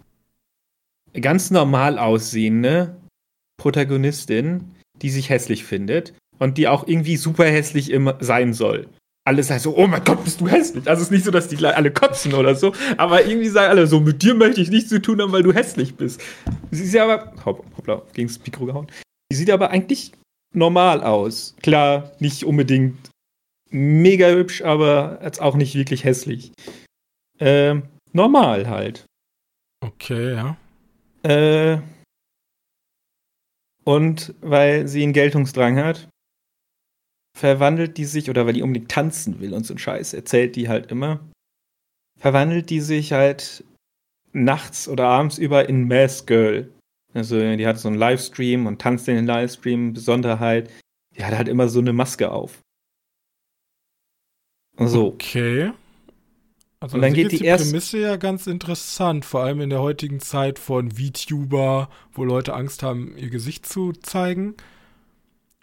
B: ganz normal aussehende Protagonistin, die sich hässlich findet und die auch irgendwie super hässlich immer sein soll. Alle sagen so, oh mein Gott, bist du hässlich. Also es ist nicht so, dass die alle kotzen oder so, aber irgendwie sagen alle so, mit dir möchte ich nichts zu tun haben, weil du hässlich bist. Sie ist ja aber, hopp, hoppla, gegen das Mikro gehauen. Die sieht aber eigentlich normal aus. Klar, nicht unbedingt mega hübsch, aber jetzt auch nicht wirklich hässlich. Ähm, normal halt.
A: Okay, ja.
B: Äh, und weil sie einen Geltungsdrang hat, verwandelt die sich, oder weil die unbedingt tanzen will und so ein Scheiß, erzählt die halt immer, verwandelt die sich halt nachts oder abends über in Mask Girl. Also die hat so einen Livestream und tanzt in den Livestream, Besonderheit, die hat halt immer so eine Maske auf. So.
A: Okay. Also
B: Und dann
A: an sich
B: geht die
A: die
B: erst-
A: Prämisse ja ganz interessant, vor allem in der heutigen Zeit von VTuber, wo Leute Angst haben, ihr Gesicht zu zeigen.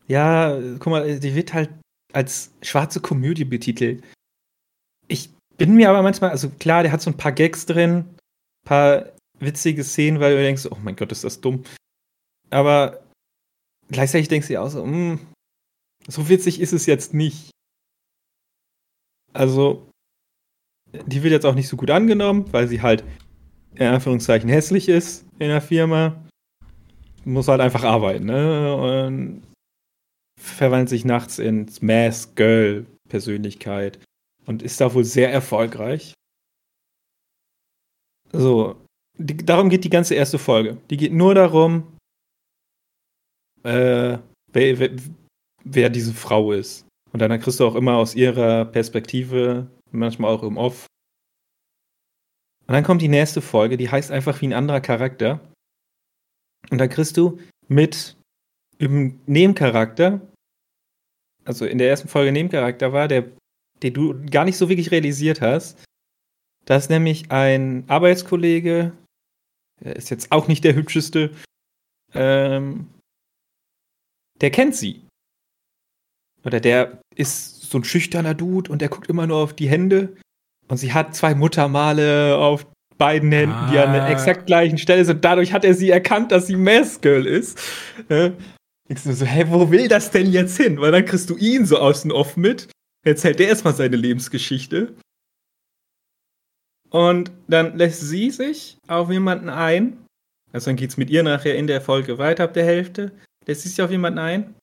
B: Ja, guck mal, die wird halt als schwarze Komödie betitelt. Ich bin mir aber manchmal, also klar, der hat so ein paar Gags drin, paar witzige Szenen, weil du denkst, oh mein Gott, ist das dumm. Aber gleichzeitig denkst du dir auch so, hm, so witzig ist es jetzt nicht. Also, die wird jetzt auch nicht so gut angenommen, weil sie halt in Anführungszeichen hässlich ist in der Firma. Muss halt einfach arbeiten, ne? Und verwandelt sich nachts ins Mask Girl Persönlichkeit und ist da wohl sehr erfolgreich. So, die, darum geht die ganze erste Folge. Die geht nur darum, äh, wer, wer, wer diese Frau ist. Und dann kriegst du auch immer aus ihrer Perspektive, manchmal auch im Off. Und dann kommt die nächste Folge, die heißt einfach wie ein anderer Charakter. Und da kriegst du mit im Nebencharakter, also in der ersten Folge Nebencharakter war, der, den du gar nicht so wirklich realisiert hast. Das ist nämlich ein Arbeitskollege, der ist jetzt auch nicht der hübscheste, ähm, der kennt sie. Oder der ist so ein schüchterner Dude und der guckt immer nur auf die Hände. Und sie hat zwei Muttermale auf beiden Händen, die an der
A: Ah.
B: exakt gleichen Stelle sind. Dadurch hat er sie erkannt, dass sie Mask Girl ist. Äh, du so, hä, wo will das denn jetzt hin? Weil dann kriegst du ihn so außen off mit. Erzählt der erstmal seine Lebensgeschichte. Und dann lässt sie sich auf jemanden ein. Also dann geht's mit ihr nachher in der Folge weiter ab der Hälfte. Lässt sie sich auf jemanden ein.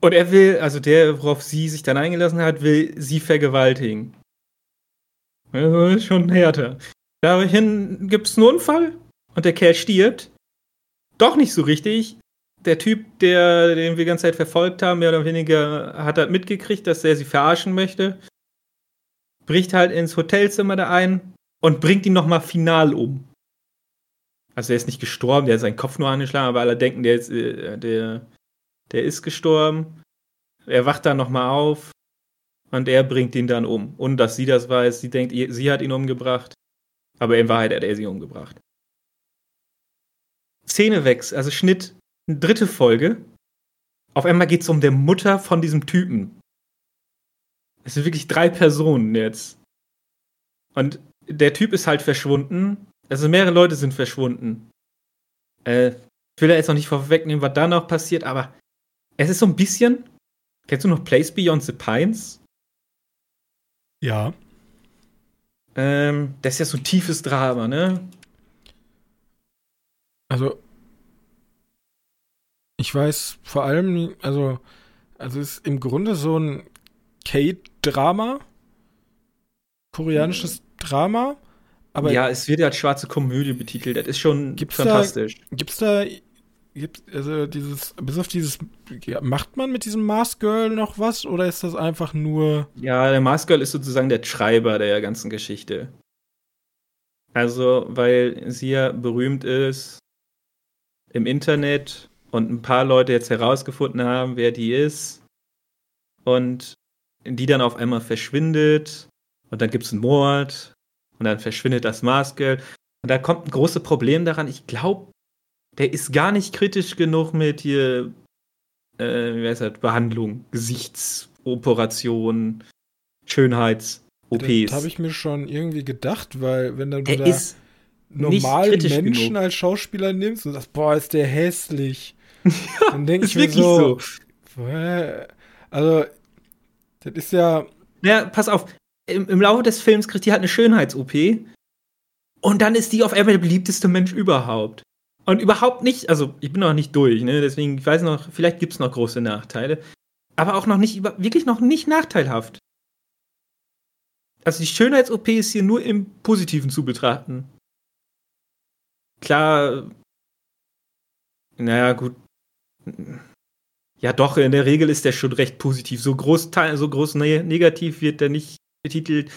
B: Und er will, also der, worauf sie sich dann eingelassen hat, will sie vergewaltigen. Also ist schon härter. Daraufhin gibt's einen Unfall und der Kerl stirbt. Doch nicht so richtig. Der Typ, der, den wir die ganze Zeit verfolgt haben, mehr oder weniger, hat halt mitgekriegt, dass er sie verarschen möchte. Bricht halt ins Hotelzimmer da ein und bringt ihn nochmal final um. Also er ist nicht gestorben, der hat seinen Kopf nur angeschlagen, aber alle denken, der ist, äh, der, der ist gestorben. Er wacht dann nochmal auf und er bringt ihn dann um. Und dass sie das weiß, sie denkt, sie hat ihn umgebracht. Aber in Wahrheit hat er sie umgebracht. Szenewechsel, also Schnitt, dritte Folge. Auf einmal geht es um der Mutter von diesem Typen. Es sind wirklich drei Personen jetzt. Und der Typ ist halt verschwunden. Also mehrere Leute sind verschwunden. Äh, ich will ja jetzt noch nicht vorwegnehmen, was da noch passiert, aber es ist so ein bisschen. Kennst du noch Place Beyond the Pines?
A: Ja.
B: Ähm, das ist ja so ein tiefes Drama, ne?
A: Also, ich weiß vor allem, also, also es ist im Grunde so ein K-Drama, koreanisches Drama, aber
B: ja, es wird ja als schwarze Komödie betitelt. Das ist schon
A: Gibt's
B: fantastisch.
A: gibt's da, also dieses, bis auf dieses, ja, macht man mit diesem Mars Girl noch was oder ist das einfach nur,
B: Ja, der Mars Girl ist sozusagen der Schreiber der ganzen Geschichte. Also, weil sie ja berühmt ist im Internet und ein paar Leute jetzt herausgefunden haben, wer die ist und die dann auf einmal verschwindet und dann gibt es einen Mord und dann verschwindet das Mars Girl und da kommt ein großes Problem daran. Ich glaube, der ist gar nicht kritisch genug mit hier, äh, wie heißt das, Behandlung, Gesichtsoperation, Schönheits-OPs.
A: das habe ich mir schon irgendwie gedacht, weil wenn dann du
B: Der
A: da
B: kritisch
A: Menschen
B: genug.
A: als Schauspieler nimmst und sagst, boah, ist der hässlich. <laughs> dann denke ich mir
B: wirklich
A: so,
B: so.
A: Also, das ist ja,
B: Ja, pass auf. Im, Im Laufe des Films kriegt die halt eine Schönheits-OP. Und dann ist die auf einmal der beliebteste Mensch überhaupt. Und überhaupt nicht, also ich bin noch nicht durch, ne? Deswegen, ich weiß noch, vielleicht gibt es noch große Nachteile. Aber auch noch nicht, wirklich noch nicht nachteilhaft. Also die Schönheits-OP ist hier nur im Positiven zu betrachten. Klar, naja, gut. Ja, doch, in der Regel ist der schon recht positiv. So groß, so groß ne negativ wird er nicht betitelt.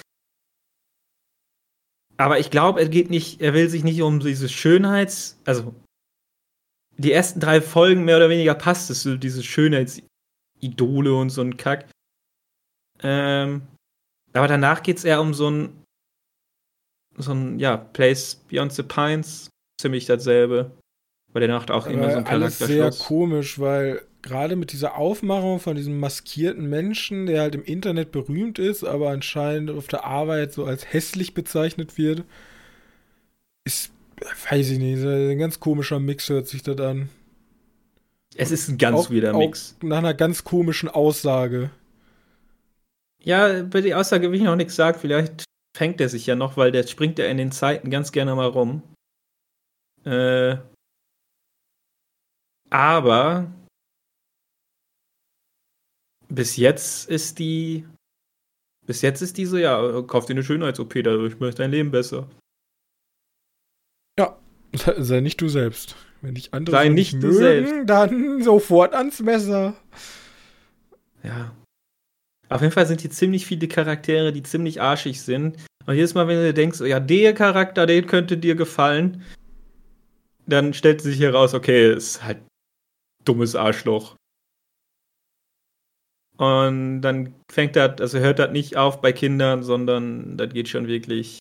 B: Aber ich glaube, er geht nicht, er will sich nicht um diese Schönheits-, also die ersten drei Folgen mehr oder weniger passt es, so diese Schönheitsidole und so ein Kack. Ähm, aber danach geht es eher um so ein, so ein, ja, Place Beyond the Pines, ziemlich dasselbe. Weil der macht auch immer so
A: aber
B: ein
A: alles sehr
B: Charakterschluss.
A: komisch, weil gerade mit dieser Aufmachung von diesem maskierten Menschen, der halt im Internet berühmt ist, aber anscheinend auf der Arbeit so als hässlich bezeichnet wird, ist, weiß ich nicht, ein ganz komischer Mix hört sich das an.
B: Es ist ein ganz
A: Auch- auch
B: Mix.
A: Nach einer ganz komischen Aussage.
B: Ja, bei der Aussage will ich noch nichts sagen. Vielleicht fängt er sich ja noch, weil der springt ja in den Zeiten ganz gerne mal rum. Äh, aber bis jetzt ist die. Bis jetzt ist die so, ja, kauf dir eine Schönheits-OP, dadurch macht dein Leben besser.
A: Sei <laughs> sei nicht du selbst. Wenn dich andere
B: Sei nicht du
A: mögen,
B: selbst.
A: dann sofort ans Messer.
B: Ja. Auf jeden Fall sind hier ziemlich viele Charaktere, die ziemlich arschig sind. Und jedes Mal, wenn du denkst, ja, der Charakter, den könnte dir gefallen, dann stellt sich heraus, okay, ist halt dummes Arschloch. Und dann fängt das, also hört das nicht auf bei Kindern, sondern das geht schon wirklich.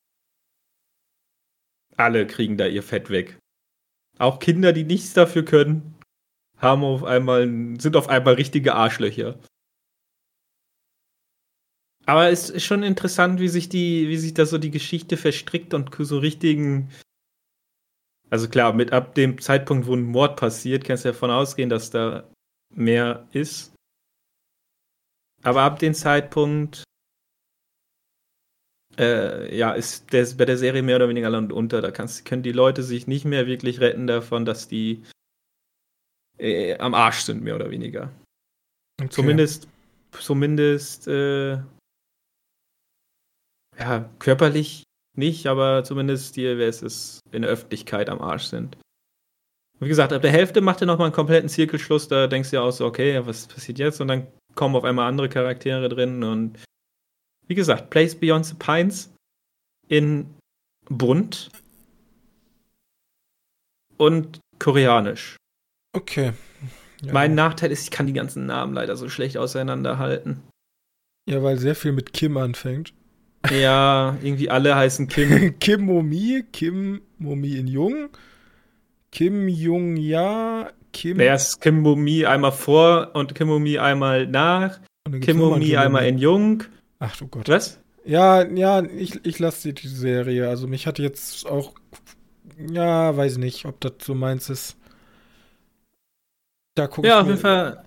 B: Alle kriegen da ihr Fett weg. Auch Kinder, die nichts dafür können, haben auf einmal, sind auf einmal richtige Arschlöcher. Aber es ist schon interessant, wie sich die, wie sich da so die Geschichte verstrickt und so richtigen. Also klar, mit ab dem Zeitpunkt, wo ein Mord passiert, kannst du davon ausgehen, dass da mehr ist. Aber ab dem Zeitpunkt, äh, ja, ist der, bei der Serie mehr oder weniger Land unter. Da kannst, können die Leute sich nicht mehr wirklich retten davon, dass die äh, am Arsch sind, mehr oder weniger.
A: Okay.
B: Zumindest, zumindest, äh, ja, körperlich nicht, aber zumindest die, wer es ist, in der Öffentlichkeit am Arsch sind. Wie gesagt, ab der Hälfte macht er nochmal einen kompletten Zirkelschluss, da denkst du ja auch so, okay, was passiert jetzt? Und dann kommen auf einmal andere Charaktere drin und wie gesagt, Place Beyond the Pines in bunt und koreanisch.
A: Okay. Ja.
B: Mein Nachteil ist, ich kann die ganzen Namen leider so schlecht auseinanderhalten.
A: ja, weil sehr viel mit Kim anfängt.
B: Ja, irgendwie alle heißen Kim. <laughs>
A: Kim Momi, Kim Momi in Jung, Kim Jung Ja, Kim.
B: Naja, ist Kim Momi einmal vor und Kim Momi einmal nach.
A: Und dann gibt's
B: Kim
A: nochmal
B: Momi
A: einen
B: einmal in Jung.
A: Ach du Gott.
B: Was?
A: Ja, ja, ich, ich lasse die, Serie. Also mich hat jetzt auch, ja, weiß nicht, ob das so meins ist.
B: Da guck ja, auf jeden Fall,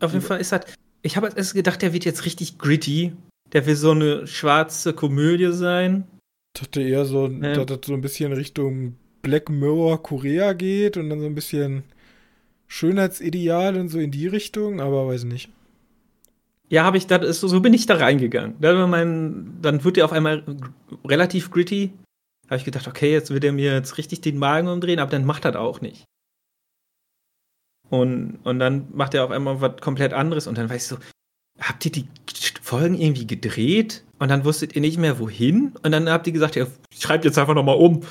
B: auf jeden Fall ist das. Ich habe erst gedacht, der wird jetzt richtig gritty. Der will so eine schwarze Komödie sein.
A: Ich dachte eher so, ähm. dass das so ein bisschen Richtung Black Mirror Korea geht und dann so ein bisschen Schönheitsideal und so in die Richtung, aber weiß nicht.
B: Ja, habe ich, das so bin ich da reingegangen. Dann, mein, dann wird er auf einmal relativ gritty. Habe ich gedacht, okay, jetzt wird er mir jetzt richtig den Magen umdrehen, aber dann macht er das auch nicht. Und, und dann macht er auf einmal was komplett anderes und dann weißt du, habt ihr die Folgen irgendwie gedreht und dann wusstet ihr nicht mehr wohin und dann habt ihr gesagt, ja, schreibt jetzt einfach nochmal um.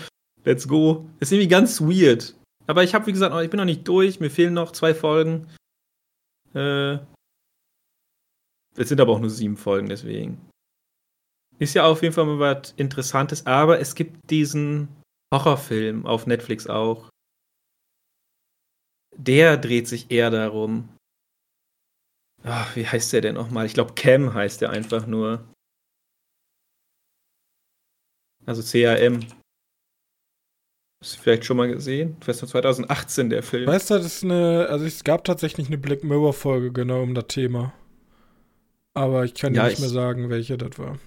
B: Let's go. ist irgendwie ganz weird. Aber ich habe, wie gesagt, ich bin noch nicht durch, mir fehlen noch zwei Folgen. Äh, es sind aber auch nur sieben Folgen, deswegen. Ist ja auf jeden Fall mal was Interessantes, aber es gibt diesen Horrorfilm auf Netflix auch. Der dreht sich eher darum. Ach, wie heißt der denn nochmal? Ich glaube, Cam heißt der einfach nur. Also C-A-M. Hast du vielleicht schon mal gesehen? Das ist 2018 der Film.
A: Weißt du, das ist eine, also es gab tatsächlich eine Black Mirror Folge genau um das Thema. Aber ich kann ja, dir nicht mehr sagen, welche das war.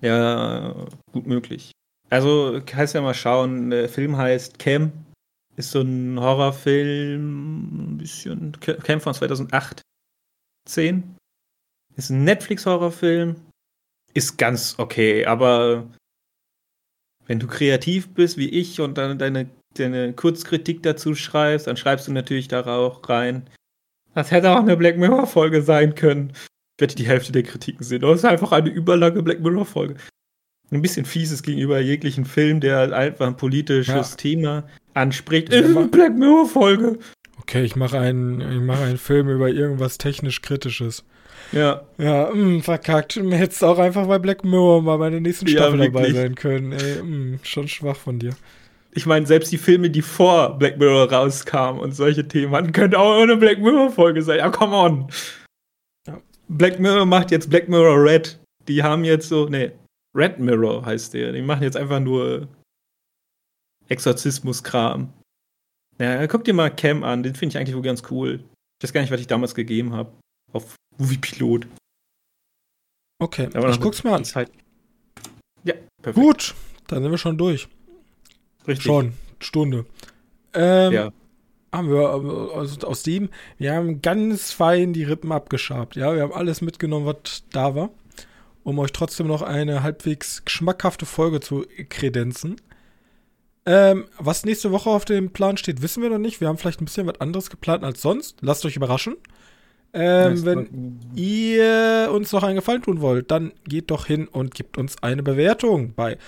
B: Ja, gut möglich. Also, kannst ja mal schauen, der Film heißt Cam. Ist so ein Horrorfilm, ein bisschen, Cam von 2008. 10. Ist ein Netflix-Horrorfilm. Ist ganz okay, aber wenn du kreativ bist wie ich und dann deine, deine Kurzkritik dazu schreibst, dann schreibst du natürlich da auch rein. Das hätte auch eine Black Mirror-Folge sein können werde die Hälfte der Kritiken sehen. Das ist einfach eine überlange Black Mirror-Folge. Ein bisschen fieses gegenüber jeglichen Film, der einfach ein politisches ja. Thema anspricht.
A: Ist eine Black Mirror-Folge. Okay, ich mache einen, ich mache einen Film über irgendwas technisch Kritisches.
B: Ja.
A: Ja, mh, hm, verkackt. Hättest auch einfach bei Black Mirror mal bei der nächsten Staffel ja, dabei sein können. Ey, mh, hm, schon schwach von dir.
B: Ich meine, selbst die Filme, die vor Black Mirror rauskamen und solche Themen hatten, könnten auch eine Black Mirror-Folge sein. Ja, come on. Black Mirror macht jetzt Black Mirror Red. Die haben jetzt so, nee, Red Mirror heißt der. Die machen jetzt einfach nur Exorzismus-Kram. Ja, guck dir mal Cam an, den finde ich eigentlich wohl ganz cool. Ich weiß gar nicht, was ich damals gegeben habe. Auf Movie Pilot.
A: Okay, Aber ich guck's mal an.
B: Zeit.
A: Ja, perfekt. Gut, dann sind wir schon durch.
B: Richtig.
A: Schon, Stunde. Ähm, ja haben wir also aus dem, wir haben ganz fein die Rippen abgeschabt. Ja, wir haben alles mitgenommen, was da war, um euch trotzdem noch eine halbwegs geschmackhafte Folge zu kredenzen. Ähm, was nächste Woche auf dem Plan steht, wissen wir noch nicht. Wir haben vielleicht ein bisschen was anderes geplant als sonst. Lasst euch überraschen. Ähm, wenn ihr uns noch einen Gefallen tun wollt, dann geht doch hin und gebt uns eine Bewertung bei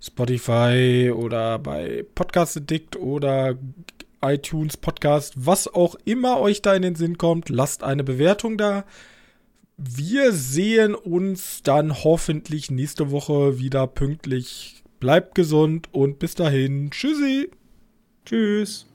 A: Spotify oder bei Podcast Addict oder iTunes, Podcast, was auch immer euch da in den Sinn kommt, lasst eine Bewertung da. Wir sehen uns dann hoffentlich nächste Woche wieder pünktlich. Bleibt gesund und bis dahin. Tschüssi.
B: Tschüss.